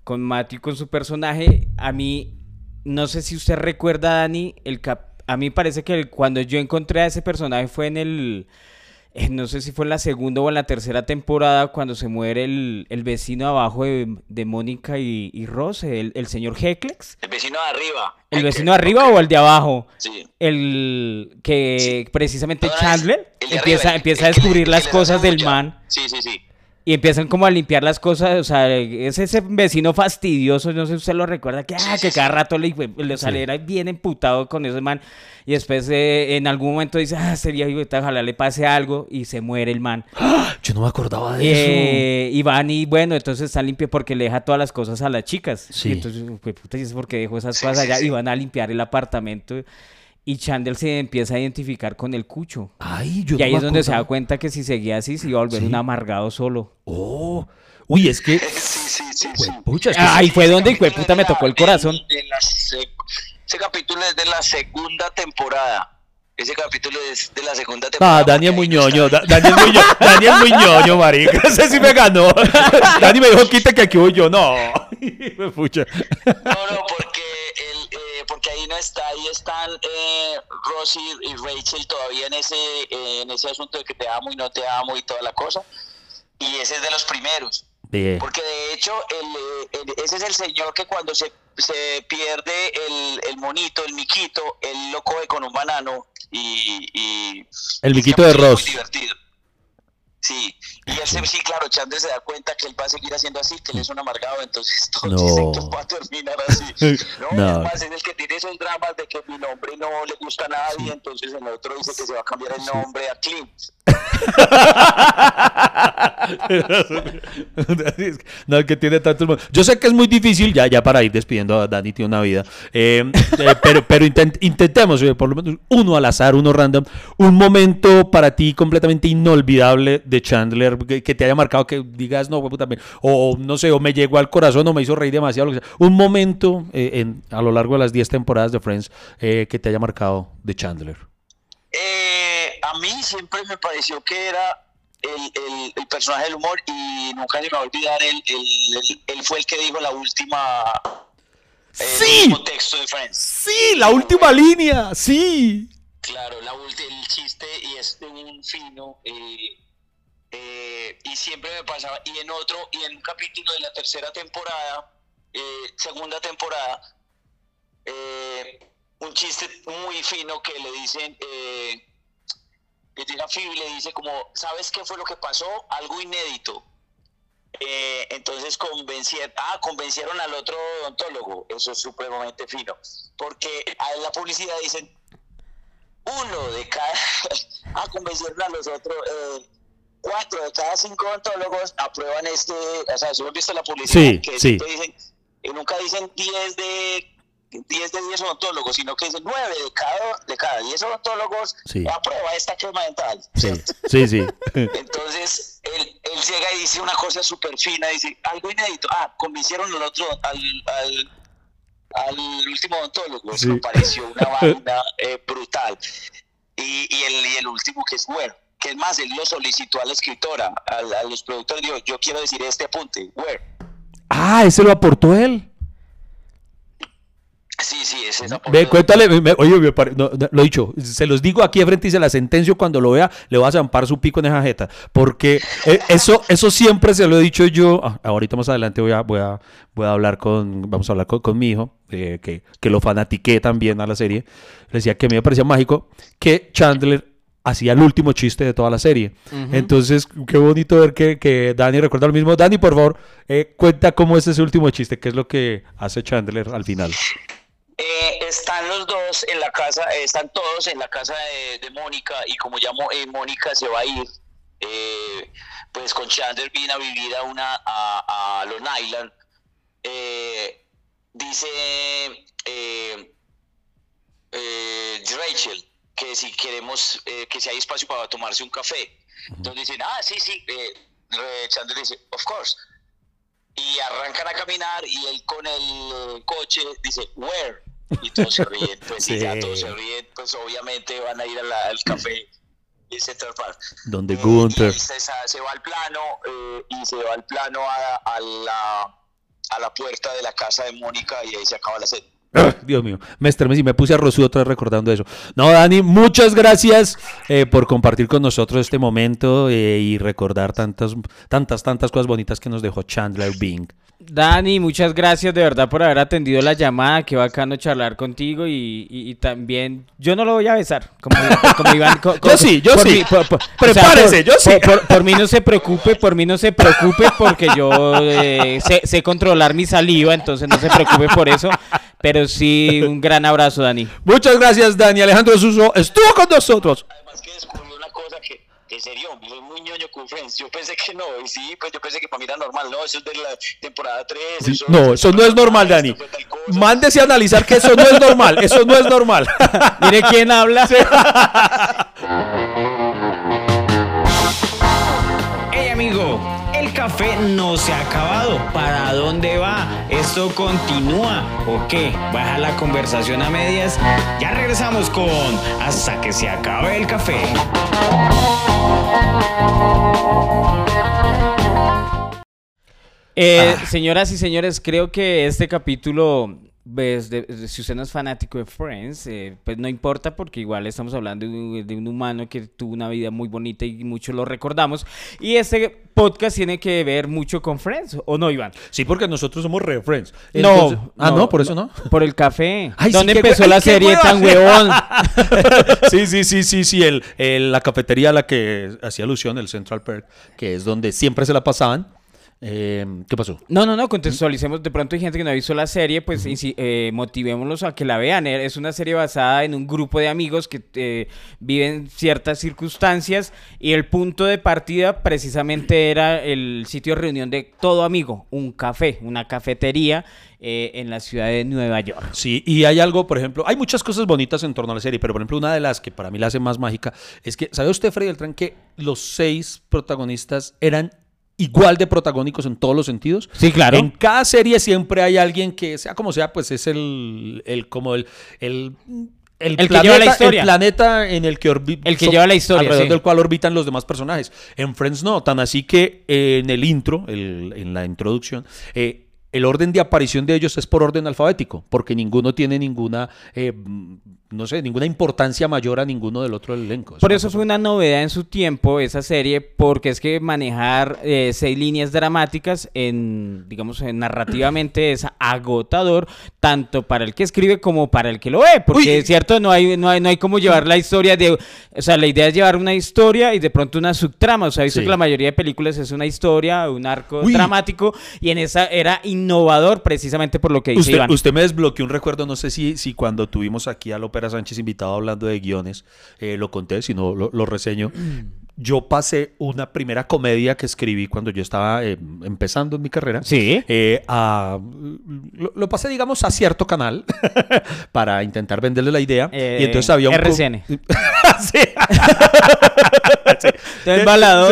con Matthew, con su personaje, a mí, no sé si usted recuerda, Dani, el a mí parece que cuando yo encontré a ese personaje fue en el, no sé si fue en la segunda o en la tercera temporada cuando se muere el, el vecino abajo de, de Mónica y, y Ross, el, el señor Hecklex. El vecino de arriba. ¿El Eh, vecino de arriba o el de abajo? Sí. El que Sí. precisamente Chandler empieza, arriba, empieza a descubrir que las cosas del man Sí, sí, sí. Y empiezan como a limpiar las cosas. O sea, es ese vecino fastidioso, no sé si usted lo recuerda, que, ah, que cada rato le, le saliera bien emputado con ese man. Y después eh, en algún momento dice, ah, sería idiota, ojalá le pase algo y se muere el man. Yo no me acordaba de Eh, y van y bueno, entonces está limpio porque le deja todas las cosas a las chicas. Sí. Y entonces, pues, puta, ¿y es porque dejó esas Sí, cosas allá? sí. Y van a limpiar el apartamento. Y Chandler se empieza a identificar con el cucho. Ay, yo y ahí es donde se da cuenta que si seguía así se iba a volver Sí. un amargado solo. Oh, uy, es que. Sí, sí, sí, sí. Pucha, es que Ahí fue donde, hijo puta, me tocó el corazón. de- de la sec- ese capítulo es de la segunda temporada. Ese capítulo es de la segunda temporada. Ah, Dani es muy ñoño, Da- Dani es muy ñoño, Dani es muy ñoño, marica. [laughs] Ese sí me ganó. [laughs] Dani me dijo, quita que aquí voy yo. No. [laughs] Pucha. No, no, porque, eh, porque ahí no está, ahí están eh, Ross y, y Rachel todavía en ese, eh, en ese asunto de que te amo y no te amo y toda la cosa. Y ese es de los primeros. Bien. Porque de hecho, el, eh, el- ese es el señor que cuando se, se pierde el, el monito, el miquito, él lo coge con un banano y... y El miquito de Ross. Muy divertido. Sí, y él sí, claro, Chandler se da cuenta que él va a seguir haciendo así, que él es un amargado, entonces [laughs] todos No. dicen que va a terminar así. [laughs] No, No. además es el que tiene esos dramas de que mi nombre no le gusta a nadie, entonces el otro dice que se va a cambiar el nombre a Clint. [laughs] no, el que tiene tantos. Yo sé que es muy difícil, ya, ya para ir despidiendo a Dani, tiene una vida. eh, eh, pero pero intent- intentemos, eh, por lo menos uno al azar, uno random. Un momento para ti completamente inolvidable de Chandler que, que te haya marcado, que digas, no, puta, me- o no sé, o me llegó al corazón, o me hizo reír demasiado. lo que sea. Un momento eh, en, a lo largo de las 10 temporadas de Friends eh, que te haya marcado de Chandler. Eh, a mí siempre me pareció que era el, el- el personaje del humor y nunca se me va a olvidar, él, él- él fue el que dijo la última... el ¡Sí! texto de Friends. Sí, la última línea, sí. Claro, la el chiste y es de un fino eh, eh, y siempre me pasaba y en otro y en un capítulo de la tercera temporada, eh, segunda temporada, eh, un chiste muy fino que le dicen que llega Phoebe y le dice como ¿sabes qué fue lo que pasó? Algo inédito. Entonces convencieron, ah, convencieron al otro odontólogo, eso es supremamente fino, porque en la publicidad dicen uno de cada, [laughs] ah, convencieron a los otros, cuatro de cada cinco odontólogos aprueban este, o sea, si hemos visto la publicidad, Sí, que sí. dicen, y nunca dicen 10 de 10 de 10 odontólogos, sino que dicen 9 de cada, de cada 10 odontólogos Sí. aprueba esta crema dental. Sí, sí, sí. [laughs] Entonces, él, él llega y dice una cosa súper fina, dice, algo inédito. Ah, convencieron al otro, al, al, al último odontólogo. Sí. me pareció una [laughs] vaina eh, brutal. Y, y, el, y el último que es Where, que es más, él lo solicitó a la escritora, a, a los productores, dijo, yo quiero decir este apunte, Where. Ah, ese lo aportó él. Sí, sí, ese es Ve, cuéntale, me- oye, me pare- no, no, lo he dicho, se los digo aquí de frente y se la sentencio cuando lo vea, le voy a zampar su pico en esa jeta, porque eh, eso, eso siempre se lo he dicho yo, ah, ahorita más adelante voy a, voy a, voy a hablar con, vamos a hablar con, con mi hijo, eh, que, que lo fanatiqué también a la serie, le decía que a mí me parecía mágico que Chandler hacía el último chiste de toda la serie. Entonces, qué bonito ver que, que Dani recuerda lo mismo. Dani, por favor, eh, cuenta cómo es ese último chiste, qué es lo que hace Chandler al final. Eh, están los dos en la casa, eh, están todos en la casa de, de Mónica y como ya eh, Mónica se va a ir, eh, pues con Chandler viene a vivir a una a, a Long Island. eh, dice eh, eh, Rachel que si queremos eh, que si hay espacio para tomarse un café. Entonces dicen, ah, sí, sí. eh, Chandler dice, of course y arrancan a caminar y él con el eh, coche dice where y todos se ríen pues Sí. y ya todos se ríen pues obviamente van a ir a la- al café en Central Park Donde Eh, Gunther. se, se va al plano eh, y se va al plano a, a la a la puerta de la casa de Mónica y ahí se acaba la serie [coughs] Dios mío, me estremecí, me puse a rosudo otra vez recordando eso. No, Dani, muchas gracias eh, por compartir con nosotros este momento eh, y recordar tantas, tantas, tantas cosas bonitas que nos dejó Chandler Bing. Dani, muchas gracias de verdad por haber atendido la llamada. Qué bacano charlar contigo y, y- y también yo no lo voy a besar. Como, como Iván. co- co- Yo sí, yo sí. mí- por- por- Prepárese, por- yo sí. Por mí no se preocupe, por mí no se preocupe porque yo eh, sé, sé controlar mi saliva, entonces no se preocupe por eso. Pero sí, un gran abrazo, Dani. [laughs] Muchas gracias, Dani. Alejandro Suso estuvo con nosotros. además que descubrí una cosa que que serio, soy muy ñoño con Friends. Yo pensé que no, y sí, pues yo pensé que para mí era normal. No, eso es de la temporada 3. Sí, no, eso no es normal, Dani. Mándese a analizar que eso no es normal. Eso no es normal. [laughs] Mire quién habla. [laughs] café no se ha acabado. ¿Para dónde va? ¿Esto continúa o qué? ¿Baja la conversación a medias? Ya regresamos con Hasta que se acabe el café. Eh, Señoras y señores, creo que este capítulo ves, de- de- si usted no es fanático de Friends, eh, pues no importa porque igual estamos hablando de un, de un humano que tuvo una vida muy bonita y muchos lo recordamos. Y este podcast tiene que ver mucho con Friends, ¿o no, Iván? Sí, porque nosotros somos re friends. No, Entonces- Ah, no, por eso no. Por el café. Ay, sí, ¿Dónde qué empezó la ay, serie tan huevón? [laughs] sí, sí, sí, sí, sí. El, el- la cafetería a la que hacía alusión, el Central Perk, que es donde siempre se la pasaban. Eh, ¿Qué pasó? No, no, no, contextualicemos. De pronto hay gente que no ha visto la serie, pues eh, motivémoslos a que la vean. Eh, Es una serie basada en un grupo de amigos que eh, viven ciertas circunstancias y el punto de partida precisamente era el sitio de reunión de todo amigo, un café, una cafetería eh, en la ciudad de Nueva York. Sí, y hay algo, por ejemplo, hay muchas cosas bonitas en torno a la serie, pero por ejemplo, una de las que para mí la hace más mágica es que, ¿sabe usted, Freddy Beltrán, que los seis protagonistas eran igual de protagónicos en todos los sentidos? Sí, claro. En cada serie siempre hay alguien que, sea como sea, pues es el, el como el, el el, que planeta, lleva la historia. el planeta en el que orbi- El que lleva la historia, alrededor sí. del cual orbitan los demás personajes. En Friends no, tan así que eh, en el intro, el- en la introducción, eh, el orden de aparición de ellos es por orden alfabético, porque ninguno tiene ninguna, eh, no sé, ninguna importancia mayor a ninguno del otro elenco. Por eso fue una novedad en su tiempo esa serie, porque es que manejar eh, seis líneas dramáticas en, digamos, en narrativamente es agotador, tanto para el que escribe como para el que lo ve, porque Uy. es cierto, no hay, no hay, no hay como llevar la historia de, o sea, la idea es llevar una historia y de pronto una subtrama, o sea, visto Sí. que la mayoría de películas es una historia, un arco Uy. dramático, y en esa era innovador precisamente por lo que dice Usted, Iván. usted me desbloqueó un recuerdo, no sé si, si cuando tuvimos aquí a Lópera Sánchez invitado hablando de guiones, eh, lo conté, si no lo, lo reseño. [clears throat] Yo pasé una primera comedia que escribí cuando yo estaba eh, empezando en mi carrera. Sí. eh, a- lo, lo pasé, digamos, a cierto canal [laughs] para intentar venderle la idea. Eh, y entonces había un... RCN. [laughs] [laughs] Sí.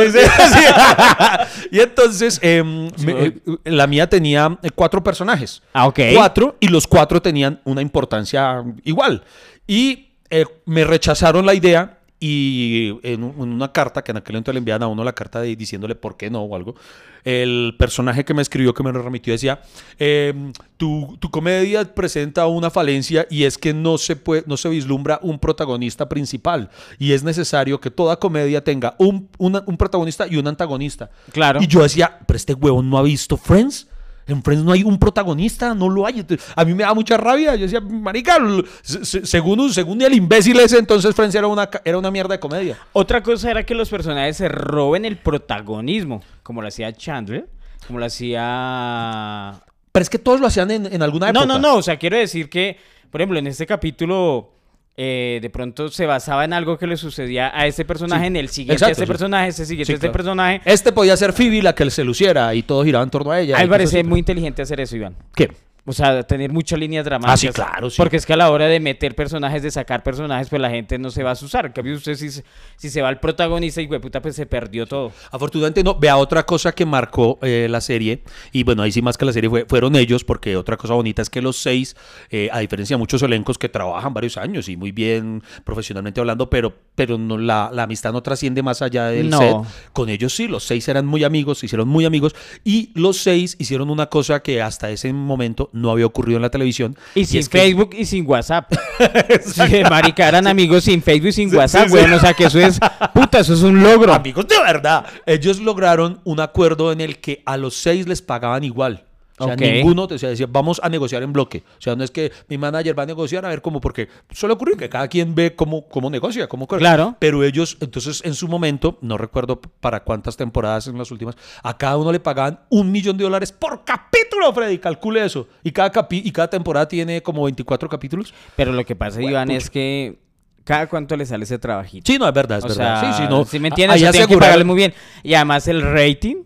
Sí, sí, sí. y entonces em, me- eh, la mía tenía eh, cuatro personajes. Ah, ok. Cuatro y los cuatro tenían una importancia igual. Y eh, me rechazaron la idea y en, un- en una carta, que en aquel entonces le enviaban a uno la carta de, diciéndole por qué no o algo, el personaje que me escribió, que me lo remitió, decía, em, tu, tu comedia presenta una falencia y es que no se, puede, no se vislumbra un protagonista principal y es necesario que toda comedia tenga un, una- un protagonista y un antagonista. Claro. Y yo decía, pero este huevón no ha visto Friends. En Friends no hay un protagonista, no lo hay. Entonces, A mí me da mucha rabia. Yo decía, marica, según, según el imbécil ese, entonces Friends era una, era una mierda de comedia. Otra cosa era que los personajes se roben el protagonismo, como lo hacía Chandler, como lo hacía... Pero es que todos lo hacían en, en alguna No, época. no, no, o sea, quiero decir que, por ejemplo, en este capítulo eh, de pronto se basaba en algo que le sucedía a este personaje, Sí, en el siguiente exacto, a este sí. personaje, este siguiente Sí, a este claro. personaje. Este podía ser Phoebe la que se luciera y todo giraba en torno a ella. Me parece muy inteligente hacer eso, Iván. ¿Qué? O sea, tener muchas líneas dramáticas. Ah, sí, claro, sí. Porque es que a la hora de meter personajes, de sacar personajes, pues la gente no se va a asusar. En cambio, usted si, se- si se va al protagonista y puta, pues se perdió todo. Afortunadamente no. Vea otra cosa que marcó eh, la serie. Y bueno, ahí sí más que la serie fue- fueron ellos, porque otra cosa bonita es que los seis, eh, a diferencia de muchos elencos que trabajan varios años y muy bien profesionalmente hablando, pero, pero no, la, la amistad no trasciende más allá del No. set. Con ellos sí, los seis eran muy amigos, se hicieron muy amigos. Y los seis hicieron una cosa que hasta ese momento no había ocurrido en la televisión. Y sin que- Facebook y sin WhatsApp. [laughs] sí, marica, eran amigos sin Facebook y sin Sí, WhatsApp, sí, sí. O sea, que eso es, puta, eso es un logro. Amigos de verdad. Ellos lograron un acuerdo en el que a los seis les pagaban igual. O sea, Ok. ninguno, o sea, decía, vamos a negociar en bloque. O sea, no es que mi manager va a negociar a ver cómo, porque suele ocurrir que cada quien ve cómo, cómo negocia, cómo corre. Claro. Pero ellos, entonces, en su momento, no recuerdo para cuántas temporadas en las últimas, a cada uno le pagaban un millón de dólares por capítulo, Freddy. Calcule eso. Y cada, capi y cada temporada tiene como 24 capítulos. Pero lo que pasa, Iván, pucha. es que cada cuánto le sale ese trabajito. Sí, no, es verdad, es o verdad. sea, sí, sí, no. si me entiendes, tienen que pagarle muy bien. Y además el rating,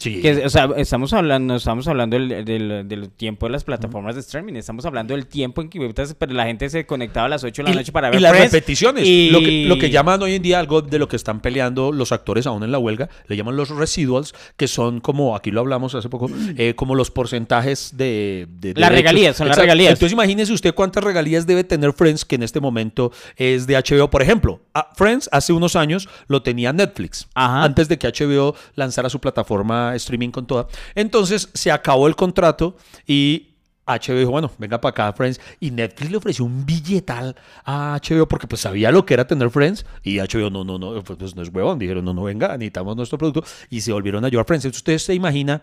Sí. que, o sea, estamos hablando, estamos hablando del, del- del tiempo de las plataformas de streaming, estamos hablando del tiempo en que pero la gente se conectaba a las 8 de la Y- noche para y ver las Friends, repeticiones. y- Lo, que, lo que llaman hoy en día algo de lo que están peleando los actores aún en la huelga, le llaman los residuals, que son como, aquí lo hablamos hace poco, eh, como los porcentajes de... de Las regalías, son las Exacto. regalías. Entonces imagínese usted cuántas regalías debe tener Friends, que en este momento es de HBO. Por ejemplo, Friends hace unos años lo tenía Netflix, Ajá. antes de que HBO lanzara su plataforma streaming con toda. Entonces se acabó el contrato y HBO dijo, bueno, venga para acá, Friends. Y Netflix le ofreció un billetal a HBO porque pues sabía lo que era tener Friends. Y HBO, no, no, no, pues, pues no es huevón. Dijeron, no, no, venga, necesitamos nuestro producto. Y se volvieron a llevar Friends. Entonces, ¿ustedes se imaginan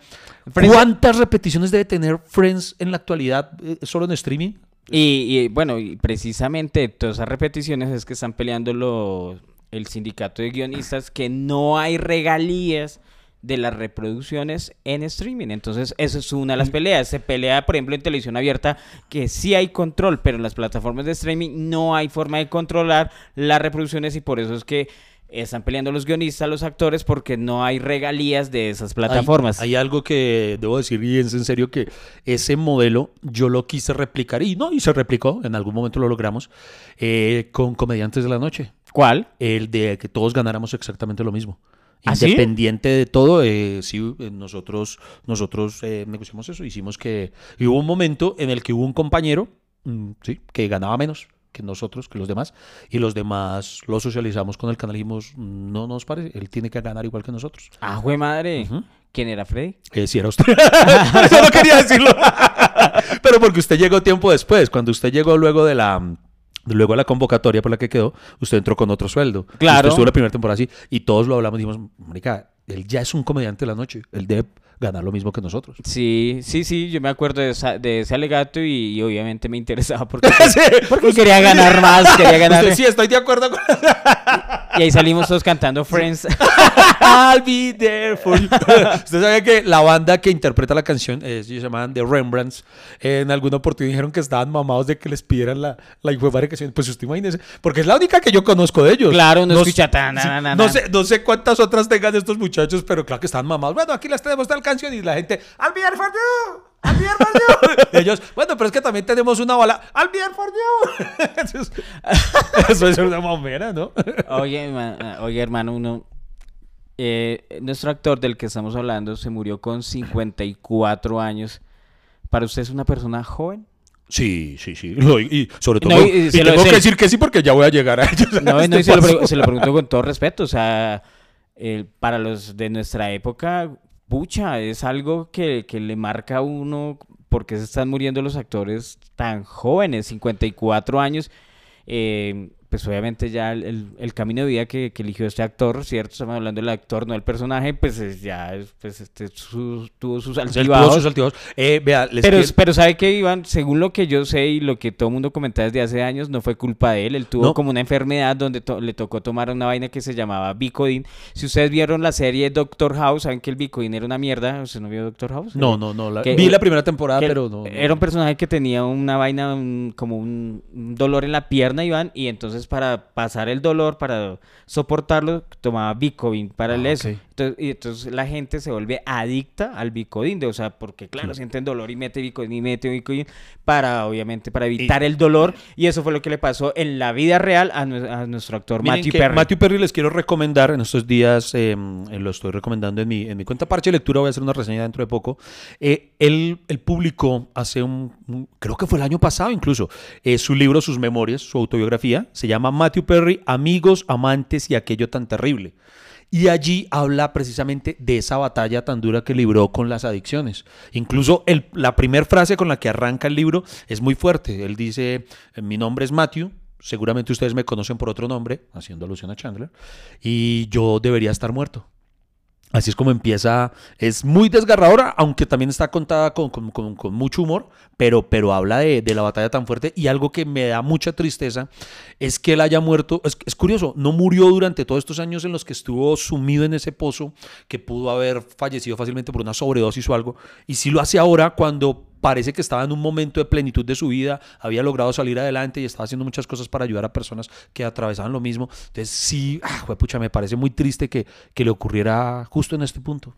cuántas repeticiones debe tener Friends en la actualidad eh, solo en streaming? Y, y, bueno, y precisamente todas esas repeticiones es que están peleando los, el sindicato de guionistas que no hay regalías de las reproducciones en streaming. Entonces, eso es una de las peleas. Se pelea, por ejemplo, en televisión abierta, que sí hay control, pero en las plataformas de streaming no hay forma de controlar las reproducciones y por eso es que están peleando los guionistas, los actores, porque no hay regalías de esas plataformas. Hay, hay, algo que debo decir, y es en serio, que ese modelo yo lo quise replicar, y no, y se replicó, en algún momento lo logramos, eh, con Comediantes de la Noche. ¿Cuál? El de que todos ganáramos exactamente lo mismo. ¿Ah, sí? Independiente de todo, eh, sí, eh, nosotros, nosotros eh, negociamos eso, hicimos que... Y hubo un momento en el que hubo un compañero, mm, sí, que ganaba menos que nosotros, que los demás, y los demás lo socializamos con el canal y dijimos, no nos parece, él tiene que ganar igual que nosotros. Ah, jue madre. ¿Quién era Freddy? Eh, sí, era usted. [laughs] Eso no quería decirlo. [laughs] Pero porque usted llegó tiempo después, cuando usted llegó luego de la... Luego de la convocatoria por la que quedó, usted entró con otro sueldo. Claro. Usted estuvo la primera temporada así y todos lo hablamos y dijimos, marica, él ya es un comediante de la noche. Él debe ganar lo mismo que nosotros. Sí, sí, sí, yo me acuerdo de, esa- de ese alegato y, y obviamente me interesaba porque, [laughs] Sí. porque quería ganar más, quería ganar. Usted sí, estoy de acuerdo con... [laughs] Y ahí salimos todos cantando Friends. [laughs] I'll be there for you. Usted sabe que la banda que interpreta la canción, eh, ellos se llamaban The Rembrandts, eh, en alguna oportunidad dijeron que estaban mamados de que les pidieran la, la canción. Pues usted imagínese, porque es la única que yo conozco de ellos. Claro, no s- escucha tan, sí, no sé, no sé cuántas otras tengan estos muchachos, pero claro que están mamados. Bueno, aquí les tenemos tal canción y la gente, I'll be there for you. I'll be there for you. [laughs] Y ellos, bueno, pero es que también tenemos una bala, I'll be there for you. [laughs] [laughs] Eso es una mamera, ¿no? Oye, ah, oye, hermano, uno. eh, nuestro actor del que estamos hablando se murió con 54 años. ¿Para usted es una persona joven? Sí, sí, sí. Lo- y sobre todo, No, y- y y se lo- tengo se que lo- decir que sí porque ya voy a llegar a ellos. No, Este no, y se lo, se pregunto con todo respeto. O sea, para los de nuestra época, pucha, es algo que, que le marca a uno porque se están muriendo los actores tan jóvenes, 54 años. Eh, pues obviamente ya el, el- el camino de vida que, que eligió este actor, ¿cierto? Estamos hablando del actor, no del personaje, pues es- ya es- pues, este, su- tuvo sus Él tuvo altibajos. sus altibajos. Eh, vea, les Pero, quiero- pero sabe que Iván, según lo que yo sé y lo que todo el mundo comenta desde hace años, no fue culpa de él. Él tuvo No. como una enfermedad donde to- le tocó tomar una vaina que se llamaba Vicodin. Si ustedes vieron la serie Doctor House, saben que el Vicodin era una mierda. ¿Usted no vio Doctor House? No, no, no. la- que- vi la primera temporada, pero no. no. Era un personaje que tenía una vaina, un- como un, un dolor en la pierna, Iván, y entonces para pasar el dolor, para soportarlo, tomaba Vicodin para el Ah, eso. Entonces, y entonces la gente se vuelve adicta al Vicodin, de, o sea, porque claro, Claro. sienten dolor y mete Vicodin y mete Vicodin para, obviamente, para evitar el dolor, y eso fue lo que le pasó en la vida real a, nue- a nuestro actor Matthew Perry. Matthew Perry les quiero recomendar en estos días, eh, eh, lo estoy recomendando en mi, en mi cuenta Parche de Lectura, voy a hacer una reseña dentro de poco. Eh, él, él publicó hace un, un- creo que fue el año pasado incluso, eh, su libro, sus memorias, su autobiografía, se llama Matthew Perry, Amigos, Amantes y aquello tan terrible. Y allí habla precisamente de esa batalla tan dura que libró con las adicciones. Incluso la primera frase con la que arranca el libro es muy fuerte. Él dice, mi nombre es Matthew, seguramente ustedes me conocen por otro nombre, haciendo alusión a Chandler, y yo debería estar muerto. Así es como empieza, es muy desgarradora, aunque también está contada con, con- mucho humor, pero, pero habla de, de la batalla tan fuerte. Y algo que me da mucha tristeza es que él haya muerto, es, es curioso, no murió durante todos estos años en los que estuvo sumido en ese pozo, que pudo haber fallecido fácilmente por una sobredosis o algo, y sí lo hace ahora cuando parece que estaba en un momento de plenitud de su vida, había logrado salir adelante y estaba haciendo muchas cosas para ayudar a personas que atravesaban lo mismo. Entonces sí, ah, juepucha, me parece muy triste que, que le ocurriera justo en este punto.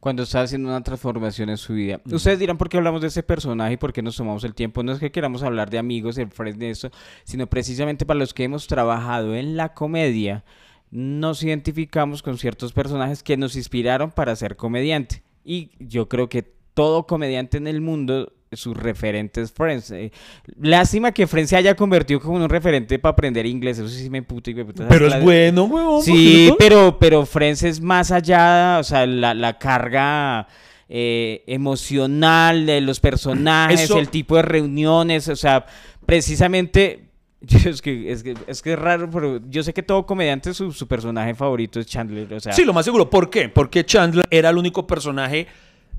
cuando está haciendo una transformación en su vida. Ustedes dirán por qué hablamos de ese personaje y por qué nos tomamos el tiempo. No es que queramos hablar de amigos, de Friends, de eso, sino precisamente para los que hemos trabajado en la comedia, nos identificamos con ciertos personajes que nos inspiraron para ser comediante. Y yo creo que todo comediante en el mundo, sus referentes Friends. Eh, lástima que Friends se haya convertido como un referente para aprender inglés. Eso sí me puto y me puta. Pero es bueno, huevón. ¿por qué Sí, no? pero, pero Friends es más allá, o sea, la, la carga eh, emocional de los personajes, el tipo de reuniones, o sea, precisamente [laughs] es que, es que, es que es raro, pero yo sé que todo comediante su, su personaje favorito es Chandler. O sea, Sí, lo más seguro. ¿Por qué? Porque Chandler era el único personaje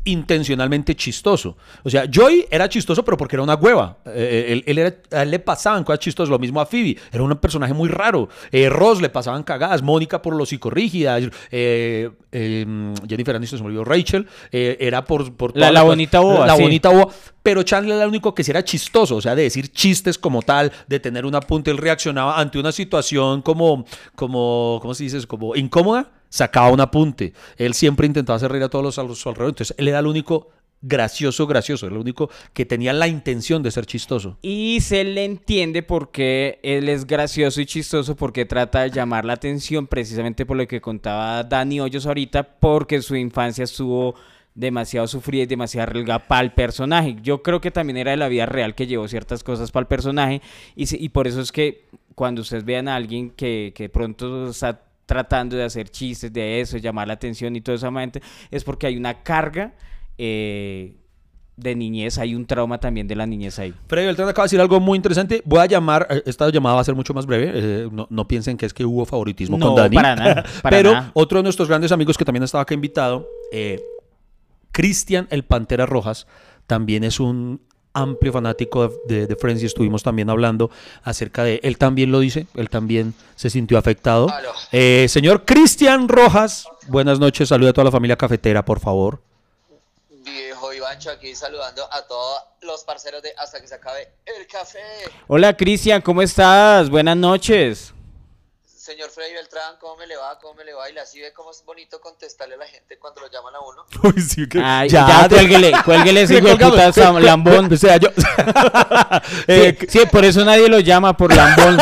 intencionalmente chistoso. O sea, Joy era chistoso, pero porque era una hueva. Eh, él, él era- a él le pasaban cosas chistosas. Lo mismo a Phoebe. Era un personaje muy raro. Eh, Ross le pasaban cagadas. Mónica por lo psicorrígida. Eh, eh, Jennifer Aniston se olvidó. Rachel eh, era por... por La- la bonita boba, La sí. bonita boba. Pero Chandler era el único que sí era chistoso. O sea, de decir chistes como tal, de tener un apunte. Él reaccionaba ante una situación como... como ¿Cómo se dice? Como incómoda sacaba un apunte. Él siempre intentaba hacer reír a todos los a alrededor. Entonces, él era el único gracioso, gracioso. El único que tenía la intención de ser chistoso. Y se le entiende porque él es gracioso y chistoso porque trata de llamar la atención precisamente por lo que contaba Dani Hoyos ahorita, porque su infancia estuvo demasiado sufrida y demasiado arriesgada para el personaje. Yo creo que también era de la vida real que llevó ciertas cosas para el personaje y, se- y por eso es que cuando ustedes vean a alguien que, que pronto está tratando de hacer chistes de eso, llamar la atención y todo eso, es porque hay una carga eh, de niñez, hay un trauma también de la niñez ahí. Freddy Beltrán acaba de decir algo muy interesante. Voy a llamar, eh, esta llamada va a ser mucho más breve. eh, no, no piensen que es que hubo favoritismo No, con Dani. para nada, [laughs] para Pero nada. otro de nuestros grandes amigos que también estaba acá invitado, eh, Cristian el Pantera Rojas, también es un amplio fanático de, de- de Friends y estuvimos también hablando acerca de él también lo dice, él también se sintió afectado. Eh, señor Cristian Rojas, buenas noches, saluda a toda la familia cafetera, por favor. Viejo Ivancho aquí saludando a todos los parceros de Hasta que se acabe el café. Hola Cristian, ¿cómo estás? Buenas noches. Señor Freddy Beltrán, ¿cómo me le va? ¿Cómo me le va? Y así ve cómo es bonito contestarle a la gente cuando lo llaman a uno. [laughs] Uy, sí, que- Ay, ya, cuélguele, cuélguele ese [laughs] hijo de puta Sam- lambón. [laughs] O sea, yo. Eh, Sí, sí, por eso nadie lo llama por lambón.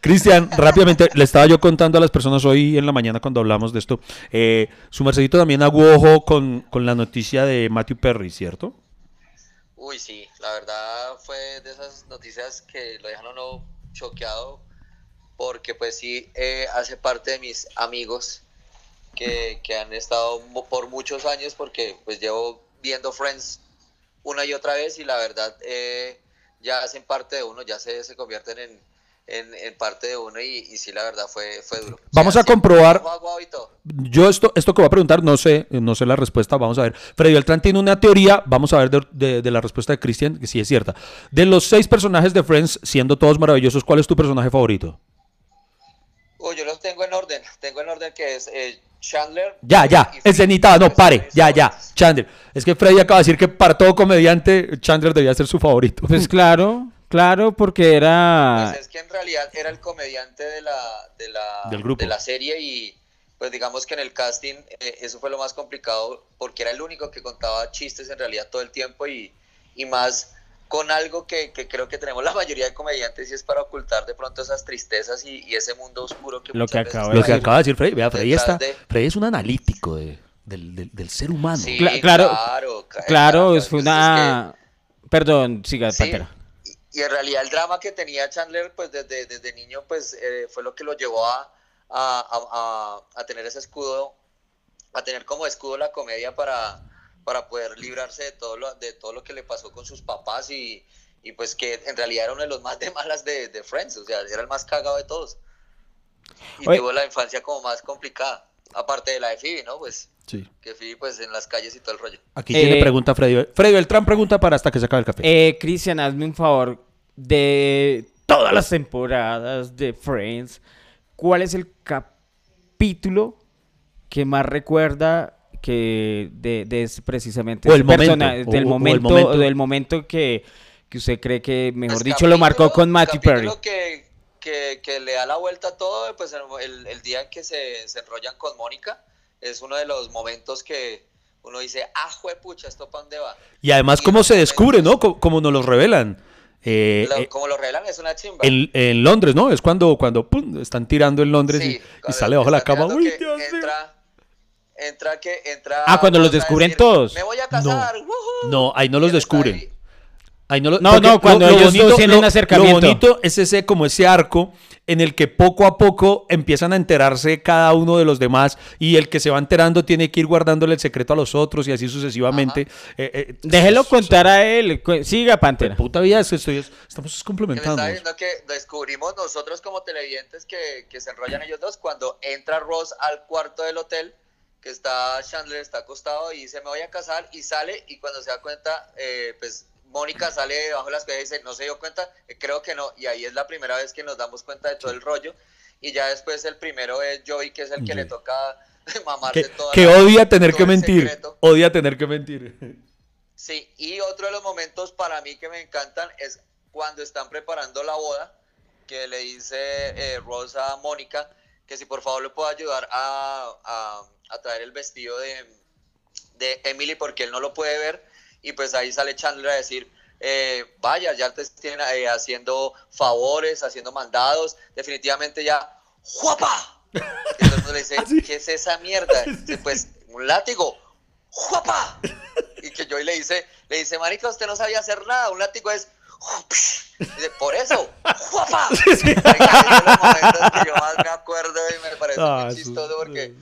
Cristian, rápidamente, le estaba yo contando a las personas hoy en la mañana cuando hablamos de esto. eh, su mercedito también hago ojo con, con la noticia de Matthew Perry, ¿cierto? Uy, sí, la verdad fue de esas noticias que lo dejan a uno choqueado porque pues sí eh, hace parte de mis amigos que, que han estado por muchos años porque pues llevo viendo Friends una y otra vez y la verdad eh, ya hacen parte de uno, ya se, se convierten en, en, en parte de uno y, y sí la verdad fue, fue duro. Vamos a comprobar-. Yo esto, esto que voy a preguntar, no sé, no sé la respuesta, vamos a ver. Freddy Beltrán tiene una teoría, vamos a ver de, de- de la respuesta de Cristian, que sí es cierta. De los seis personajes de Friends, siendo todos maravillosos, ¿cuál es tu personaje favorito? Yo los tengo en orden, tengo en orden que es eh, Chandler. Ya, ya, es cenitado, no, Pues, pare, mis ya, ya, favoritos. Chandler. Es que Freddy acaba de decir que para todo comediante, Chandler debía ser su favorito. Pues [laughs] claro, claro, porque era... Pues es que en realidad era el comediante de la, de la, Del grupo. de la serie y pues digamos que en el casting eh, eso fue lo más complicado porque era el único que contaba chistes en realidad todo el tiempo y, y más con algo que, que creo que tenemos la mayoría de comediantes y es para ocultar de pronto esas tristezas y, y ese mundo oscuro que Lo que de Lo que acaba de decir Freddy, vea, Freddy está, de- Freddy es un analítico de- del, del- del ser humano. Sí, Cla- claro, claro, Claro, es es una... Perdón, siga, sí, Pantera. y, y en realidad el drama que tenía Chandler pues desde, desde niño pues eh, fue lo que lo llevó a, a, a- a- a tener ese escudo, a tener como escudo la comedia para, para poder librarse de todo, lo, de todo lo que le pasó con sus papás y, y pues que en realidad era uno de los más de malas de, de Friends, o sea, era el más cagado de todos. Y Oye. tuvo la infancia como más complicada, aparte de la de Phoebe, ¿no? Pues Sí. que Phoebe pues en las calles y todo el rollo. Aquí Eh, tiene pregunta Freddy. Freddy Beltrán pregunta para hasta que se acabe el café. Eh, Cristian, hazme un favor. De todas las temporadas de Friends, ¿cuál es el capítulo que más recuerda que de, de ese- precisamente O el momento, persona- o- del o el momento, del momento que, que usted cree que, mejor Pues dicho, lo marcó con Matthew Perry? Que, que, que le da la vuelta a todo, pues el, el- el día en que se, se enrollan con Mónica, es uno de los momentos que uno dice, ah, juepucha, ¿esto para dónde va? y además, y cómo se descubre, ¿no? Co- Como nos lo revelan. Eh, Lo- eh, como lo revelan, es una chimba. en, en Londres, ¿no? Es cuando, cuando pum, están tirando en Londres y- Sí, y, cuando sale bajo la cama. Uy, Dios mío. entra, entra que entra Ah, cuando los descubren decir, todos. Me voy a casar. woohoo". No, ahí no los descubren. ahí. No, lo- No, no, cuando lo- lo ellos dos bonito- tienen un lo- acercamiento. Lo bonito es ese, como ese arco en el que poco a poco empiezan a enterarse cada uno de los demás y el que se va enterando tiene que ir guardándole el secreto a los otros y así sucesivamente. Eh, eh, Déjelo contar a él. Siga, Pantera. Puta vida, estoy, estamos complementando. está diciendo que descubrimos nosotros como televidentes que, que se enrollan ellos dos cuando entra Ross al cuarto del hotel, que está Chandler está acostado y dice me voy a casar y sale y cuando se da cuenta, eh, pues Mónica sale debajo de las cosas y dice no se dio cuenta, Eh, creo que no y ahí es la primera vez que nos damos cuenta de todo el rollo y ya después el primero es Joey que es el que le toca [laughs] mamarse Que, toda que la- odia tener que mentir. secreto. Odia tener que mentir. Sí, y otro de los momentos para mí que me encantan es cuando están preparando la boda, que le dice eh, Rosa a Mónica que si por favor le puedo ayudar a, a- a traer el vestido de, de Emily porque él no lo puede ver. Y pues ahí sale Chandler a decir, eh, vaya, ya te estén eh, haciendo favores, haciendo mandados, definitivamente ya, ¡juapa! Y todo el mundo le dice, [laughs] ¿qué es esa mierda? [laughs] Dice, pues un látigo, ¡juapa! Y que Joey le dice, le dice, marica, usted no sabía hacer nada, un látigo es, Dice, por eso, ¡juapa! [laughs] Marica, esos son los momentos que yo más me acuerdo y me parece Ah, muy chistoso porque,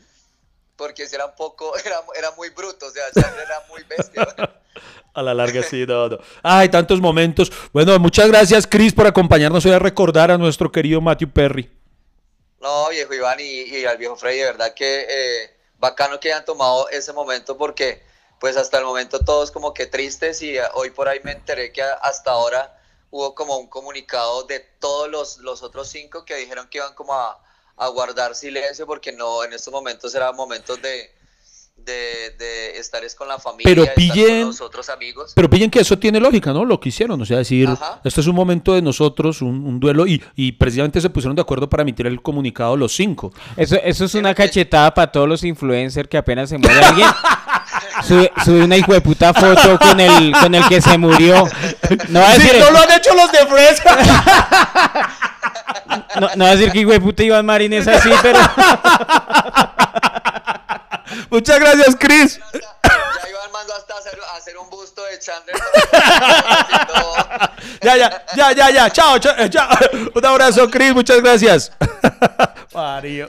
porque era un poco, [laughs] era, era muy bruto, o sea, era muy bestia. [laughs] A la larga sí, no, no. Ay, tantos momentos. Bueno, muchas gracias, Chris, por acompañarnos hoy a recordar a nuestro querido Matthew Perry. No, viejo Iván y, y al viejo Freddy, de verdad que eh, bacano que hayan tomado ese momento porque pues hasta el momento todos como que tristes y eh, hoy por ahí me enteré que hasta ahora hubo como un comunicado de todos los, los otros cinco que dijeron que iban como a, a guardar silencio porque no, en estos momentos eran momentos de, de, de estar es con la familia, Pero estar pillen- con los otros amigos. Pero pillen que eso tiene lógica, ¿no? Lo que hicieron, o sea, decir, Ajá. este es un momento de nosotros, un, un duelo, y, y precisamente se pusieron de acuerdo para emitir el comunicado los cinco. Eso, eso es una cachetada para todos los influencers que apenas se muere alguien. [laughs] Sube, sube una hijo de puta foto con el, con el que se murió. No va a decir, lo han hecho los de Fresca. [laughs] no, no va a decir que hijo de puta Iván Marín es así, pero. Muchas gracias, Chris. Ya Iván mandó hasta hacer, hacer un busto de Chandler. Ya, ya, ya, ya, ya. Chao, chao, eh, chao. Un abrazo, Chris. Muchas gracias. Mario.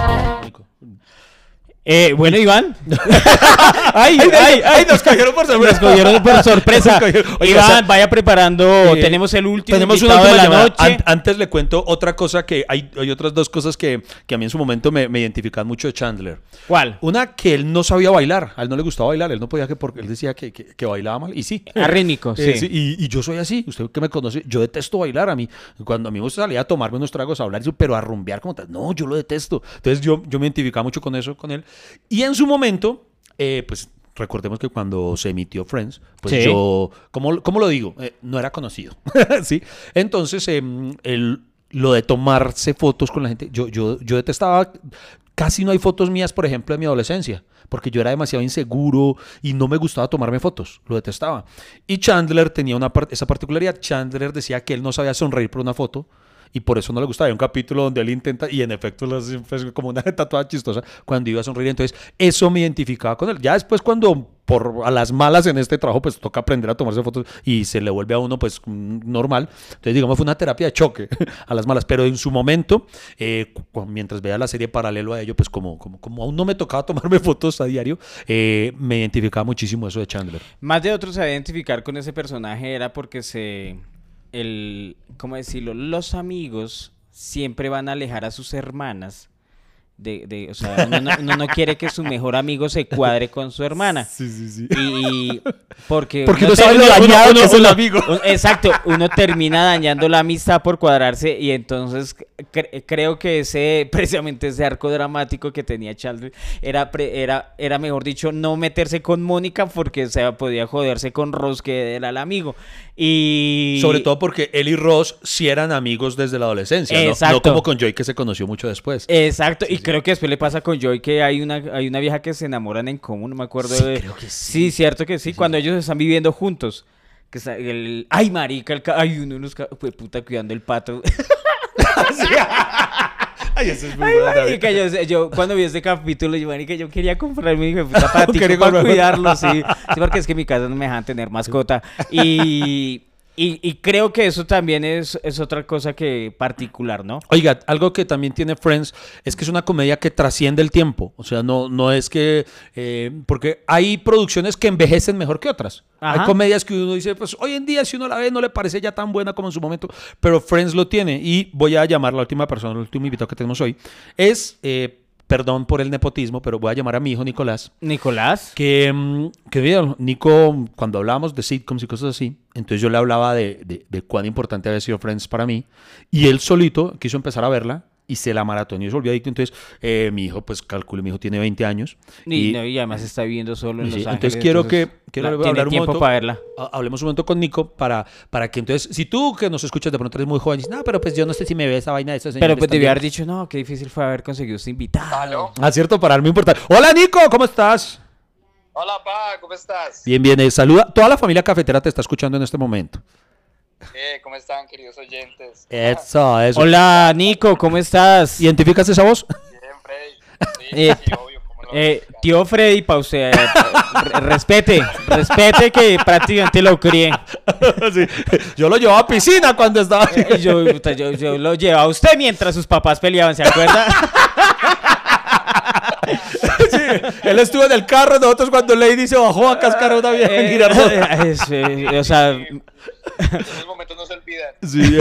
Eh, bueno, Iván. [laughs] ay, ay, ay, nos cogieron por sorpresa. Nos cogieron por sorpresa. Cogieron. Iván, o sea, vaya preparando. Eh, tenemos el último Tenemos una última de la llamada. noche. An- antes le cuento otra cosa que hay, hay otras dos cosas que, que a mí en su momento me, me identifican mucho de Chandler. ¿Cuál? Una que él no sabía bailar, a él no le gustaba bailar, él no podía que porque él decía que, que- que bailaba mal y sí. Arrítmico, Eh, sí. y, y yo soy así, usted que me conoce, yo detesto bailar a mí. Cuando a mí me gusta salir a tomarme unos tragos, a hablar, pero a rumbear como tal, no, yo lo detesto. Entonces yo, yo me identificaba mucho con eso, con él. Y en su momento, eh, pues recordemos que cuando se emitió Friends, pues Sí. yo, ¿cómo, cómo lo digo? Eh, no era conocido, [laughs] ¿sí? Entonces, em, el- lo de tomarse fotos con la gente, yo, yo, yo detestaba, casi no hay fotos mías, por ejemplo, de mi adolescencia, porque yo era demasiado inseguro y no me gustaba tomarme fotos, lo detestaba. Y Chandler tenía una par- esa particularidad, Chandler decía que él no sabía sonreír por una foto. Y por eso no le gustaba. Hay un capítulo donde él intenta, y en efecto hace, pues, como una [laughs] tatuada chistosa, cuando iba a sonreír. Entonces, eso me identificaba con él. Ya después, cuando por a las malas en este trabajo, pues toca aprender a tomarse fotos y se le vuelve a uno, pues mm, normal. Entonces, digamos, fue una terapia de choque [laughs] a las malas. Pero en su momento, eh, mientras veía la serie paralelo a ello, pues como, como, como aún no me tocaba [laughs] tomarme fotos a diario, eh, me identificaba muchísimo eso de Chandler. Más de otros a identificar con ese personaje era porque se. El. ¿Cómo decirlo? Los amigos siempre van a alejar a sus hermanas. De, de, o sea, uno no, uno no quiere que su mejor amigo se cuadre con su hermana. Sí, sí, sí. Y, y porque, [laughs] Porque uno no sabe lo uno- dañado uno- que es el amigo. exacto, uno termina dañando la amistad por cuadrarse y entonces cre- creo que ese [laughs] precisamente ese arco dramático que tenía Chandler era pre- era era mejor dicho no meterse con Mónica porque se podía joderse con Ross que era el amigo y Sobre todo porque él y Ross sí eran amigos desde la adolescencia, ¿no? Exacto. no como con Joy que se conoció mucho después. Exacto, y creo que después le pasa con Joy que hay una, hay una vieja que se enamoran en común, no me acuerdo Sí, de... creo que sí. Sí, cierto que sí, cuando ellos están viviendo juntos. Que está el, ay, marica, el, ca- ay, uno de los ca- fue puta cuidando el pato. [laughs] Ay, eso es muy Ay, marica, yo, yo cuando vi este capítulo, yo, marica, yo quería comprarme hijo de puta [laughs] patico para cuidarlo, sí. Sí, porque es que en mi casa no me dejan tener mascota. Y, y, y creo que eso también es, es otra cosa que particular, ¿no? Oiga, algo que también tiene Friends es que es una comedia que trasciende el tiempo. O sea, no, no es que. eh, porque hay producciones que envejecen mejor que otras. Ajá. Hay comedias que uno dice, pues hoy en día, si uno la ve, no le parece ya tan buena como en su momento. Pero Friends lo tiene. Y voy a llamar a la última persona, el último invitado que tenemos hoy. Es. eh, Perdón por el nepotismo, pero voy a llamar a mi hijo Nicolás. Nicolás. Que, mm, que Nico, cuando hablábamos de sitcoms y cosas así, entonces yo le hablaba de, de, de cuán importante había sido Friends para mí, y él solito quiso empezar a verla y se la maratón y se volvió adicto. Entonces, eh, mi hijo, pues calculo, mi hijo tiene 20 años. Y, y- no, y además está viviendo solo en Sí, Los Ángeles. entonces quiero que quiero la- hablar tiene un tiempo momento- para verla. ha- Hablemos un momento con Nico para, para que entonces, si tú que nos escuchas de pronto eres muy joven, dices, no, pero pues yo no sé si me ve esa vaina de esos Pero señores pues debía también". haber dicho, no, qué difícil fue haber conseguido este invitado. ¿Aló? Ah, cierto, para darme importante. Hola Nico, ¿cómo estás? Hola, pa, ¿cómo estás? Bien, bien, eh, saluda. Toda la familia cafetera te está escuchando en este momento. Eh, ¿Cómo están, queridos oyentes? Eso, eso. Hola, Nico, ¿cómo estás? ¿Identificas esa voz? Bien, Freddy. Sí, Eh, sí, obvio, cómo no. Eh, tío Freddy, pa' usted, eh, re- respete, respete que prácticamente lo crié. [laughs] Sí. Yo lo llevaba a piscina cuando estaba. Eh, Yo, yo, yo lo llevaba a usted mientras sus papás peleaban, ¿se acuerda? [laughs] Sí, Él estuvo en el carro, nosotros cuando Lady se bajó a cascar a una vieja en Eh, Girardot. eh, eh, o sea, Esos momentos no se olvidan. Sí.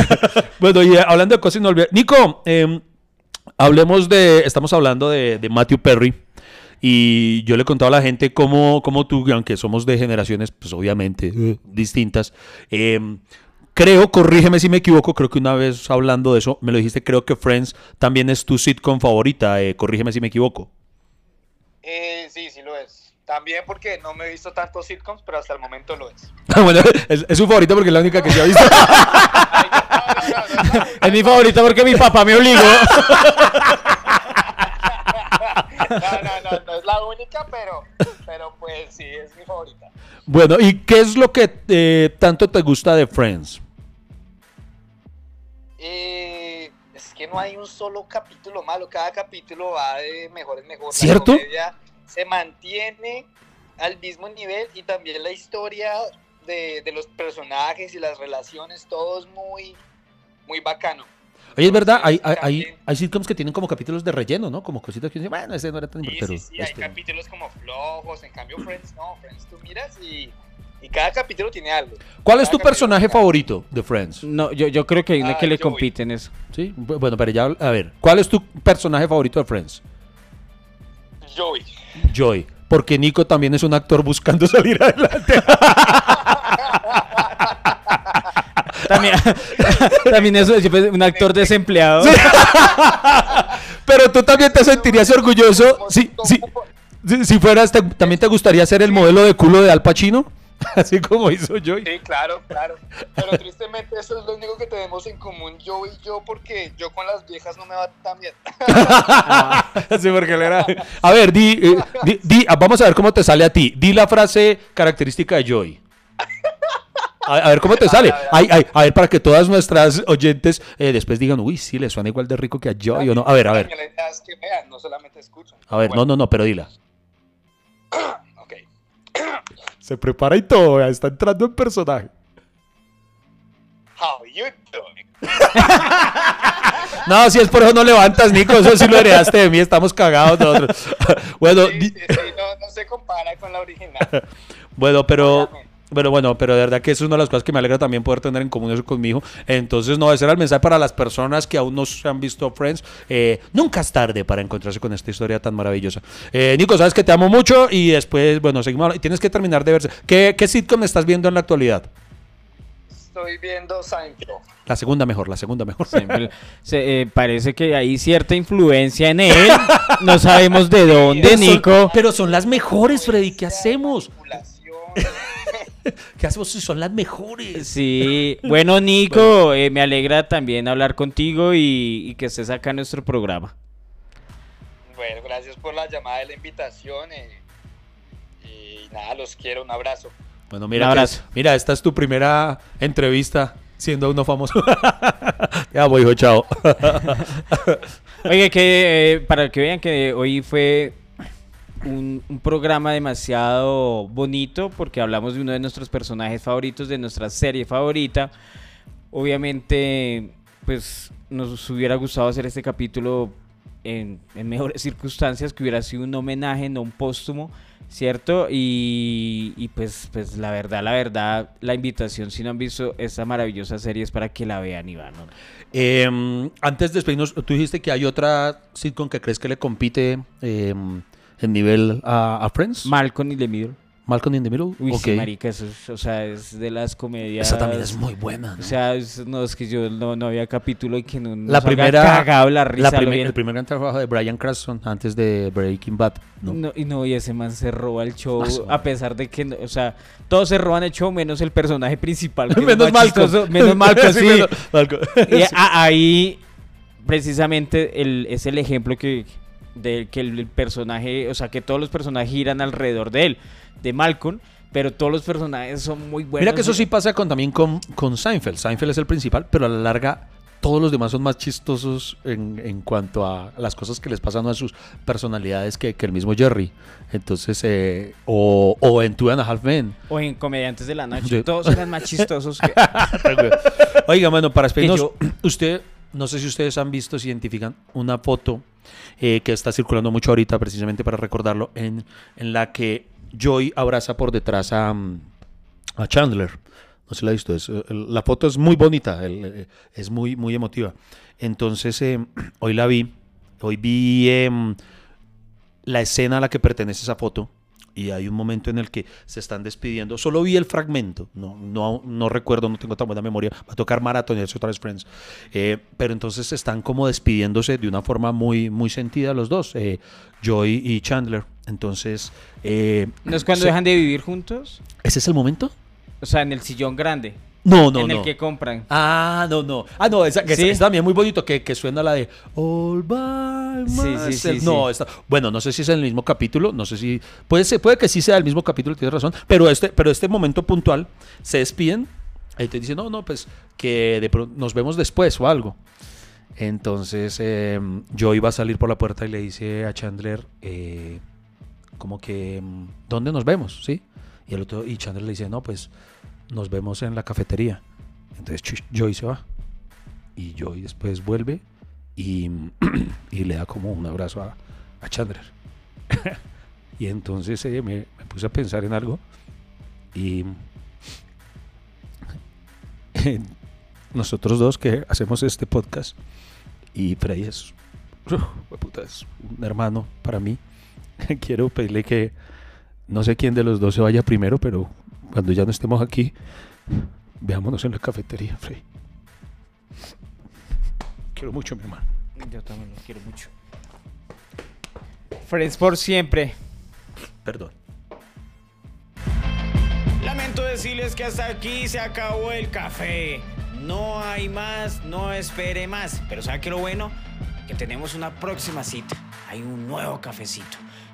Bueno, y hablando de cosas inolvidables. Nico, eh, hablemos de. Estamos hablando de, de Matthew Perry. Y yo le contaba a la gente cómo, cómo tú, aunque somos de generaciones, pues obviamente distintas, eh, creo, corrígeme si me equivoco, creo que una vez hablando de eso, me lo dijiste, creo que Friends también es tu sitcom favorita, eh, corrígeme si me equivoco. Eh, sí, sí lo es. También porque no me he visto tantos sitcoms, pero hasta el momento lo es. [laughs] bueno, es, es su favorita porque es la única que se ha visto. [laughs] Es mi favorita porque mi papá me obligó. [laughs] No, no, no, no es la única, pero, pero pues sí, es mi favorita. bueno, ¿y qué es lo que eh, tanto te gusta de Friends? Eh, que no hay un solo capítulo malo, cada capítulo va de mejor en mejor. La ¿Cierto? comedia se mantiene al mismo nivel y también la historia de, de los personajes y las relaciones, todo es muy, muy bacano. Oye, es verdad, hay, hay, hay, hay sitcoms que tienen como capítulos de relleno, ¿no? Como cositas que dicen, bueno, ese no era tan Sí, importante. sí, sí, hay este- capítulos como flojos, en cambio Friends no, Friends tú miras y, y cada capítulo tiene algo. ¿Cuál es tu personaje favorito de Friends? No, yo, yo creo que hay una Ah, que le compite en eso. Sí, Bu- bueno, pero ya, a ver, ¿cuál es tu personaje favorito de Friends? Joey. Joy. Porque Nico también es un actor buscando [laughs] salir adelante. También, [laughs] también es un actor desempleado. Pero tú también te sentirías orgulloso si, si, si, si fueras, te- también te gustaría ser el modelo de culo de Al Pacino, [laughs] así como hizo Joy. Sí, claro, claro. Pero tristemente eso es lo único que tenemos en común yo y yo porque yo con las viejas no me va tan bien. [laughs] Sí, porque él era- A ver, di, eh, di- di- ah, vamos a ver cómo te sale a ti. Di la frase característica de Joy. A, a ver cómo te sale. Ay, ay, a ver, para que todas nuestras oyentes eh, después digan, uy, sí, le suena igual de rico que a Joy o no. A ver, a ver. La idea es que vean, no solamente escuchan. A ver, no, no, no, pero dila. [clears throat] Se prepara y todo, vea, está entrando en personaje. How you doing? No, si es por eso no levantas, Nico, eso sí lo heredaste de mí, estamos cagados nosotros. [laughs] bueno, Sí, di- sí, sí, no, no se compara con la original. [laughs] bueno, pero... Obviamente. Pero bueno, pero de verdad que eso es una de las cosas que me alegra también poder tener en común eso con mi hijo. Entonces, no, ese era el mensaje para las personas que aún no se han visto Friends. Eh, nunca es tarde para encontrarse con esta historia tan maravillosa. Eh, Nico, sabes que te amo mucho y después, bueno, seguimos. Tienes que terminar de verse. ¿Qué, ¿Qué sitcom estás viendo en la actualidad? Estoy viendo Seinfeld. La segunda mejor, la segunda mejor. Se, eh, parece que hay cierta influencia en él. No sabemos de [laughs] dónde, Pero son- Nico. pero son las mejores, Freddy. ¿Qué hacemos? [laughs] ¿Qué hacemos si son las mejores? Sí, bueno Nico, eh, me alegra también hablar contigo y, y que estés acá en nuestro programa. Bueno, gracias por la llamada y la invitación. eh, y nada, los quiero. Un abrazo. Bueno, mira, Un que- abrazo. mira, esta es tu primera entrevista siendo uno famoso. [laughs] ya voy, hijo, chao. [laughs] Oye, que eh, para que vean que hoy fue un, un programa demasiado bonito porque hablamos de uno de nuestros personajes favoritos, de nuestra serie favorita. Obviamente, pues nos hubiera gustado hacer este capítulo en, en mejores [laughs] circunstancias, que hubiera sido un homenaje, no un póstumo, ¿cierto? Y, y pues, pues la verdad, la verdad, la invitación, si no han visto esta maravillosa serie, es para que la vean, Iván. ¿no? Eh, antes de despedirnos, tú dijiste que hay otra sitcom que crees que le compite eh, en nivel a, a Friends. Malcolm y The Middle. Malcolm in the Middle. Uy, Ok. sí, marica, eso es, o sea, es de las comedias. Esa también es muy buena. ¿no? O sea, es- no, es que yo no, no había capítulo y que no nos la haga primera, cagado la risa. la el primer gran trabajo de Brian Cranston antes de Breaking Bad. ¿no? No, y no, y ese man se roba el show, Ah, a pesar de que, no- o sea, todos se roban el show menos el personaje principal. menos Malcolm. [laughs] Menos Malcolm, sí. menos Malcolm. Y a- ahí, precisamente, el, es el ejemplo que, de que el, personaje, o sea, que todos los personajes giran alrededor de él, de Malcolm, pero todos los personajes son muy buenos. Mira que eso sí pasa con, también con, con Seinfeld. Seinfeld es el principal, pero a la larga todos los demás son más chistosos en, en cuanto a las cosas que les pasan a sus personalidades que, que el mismo Jerry. Entonces, eh, o, o en Two and a Half Men. O en Comediantes de la Noche. Sí. Todos eran más chistosos que... [laughs] Oiga, bueno, para despedirnos, yo- [clears throat] usted, no sé si ustedes han visto, si identifican una foto eh, que está circulando mucho ahorita, precisamente para recordarlo, en, en la que Joy abraza por detrás a, mm, Chandler. No se la ha visto. eh, la foto es muy bonita, eh, es muy, muy emotiva. Entonces, [clears throat] hoy la vi. Hoy vi em, la escena a la que pertenece esa foto. Y hay un momento en el que se están despidiendo. Solo vi el fragmento. No, no, no recuerdo, no tengo tan buena memoria. Va a tocar maratonearse otra vez Friends. Eh, pero entonces están como despidiéndose de una forma muy, muy sentida los dos. eh, Joy y Chandler. Entonces. eh, ¿No es cuando se- dejan de vivir juntos? ¿Ese es el momento? O sea, en el sillón grande. No, no, en no. el que compran. Ah, no, no. Ah, no, esa, que ¿Sí? esa- esa también muy bonito que, que suena la de All by Sí, sí, sí, No, sí. esta- bueno, no sé si es en el mismo capítulo, no sé si puede ser, puede que sí sea el mismo capítulo, tienes razón, pero este pero este momento puntual se despiden, ahí te dicen, "No, no, pues que de nos vemos después o algo." Entonces, eh, yo iba a salir por la puerta y le dice a Chandler eh, como que ¿dónde nos vemos? ¿Sí? Y el otro y Chandler le dice, "No, pues nos vemos en la cafetería." Entonces Joy se va. Y Joy después vuelve y, [clears throat] y le da como un abrazo a, a Chandler. [laughs] y entonces eh, me, puse a pensar en algo. Y nosotros dos que hacemos este podcast y Freddy es, es un hermano para mí. [laughs] Quiero pedirle que no sé quién de los dos se vaya primero, pero cuando ya no estemos aquí, Veámonos en la cafetería, Frey. Quiero mucho, mi hermano. Yo también los quiero mucho. Friends por siempre. Perdón. Lamento decirles que hasta aquí se acabó el café. No hay más, no espere más. Pero ¿sabe qué lo bueno? Que tenemos una próxima cita. Hay un nuevo cafecito.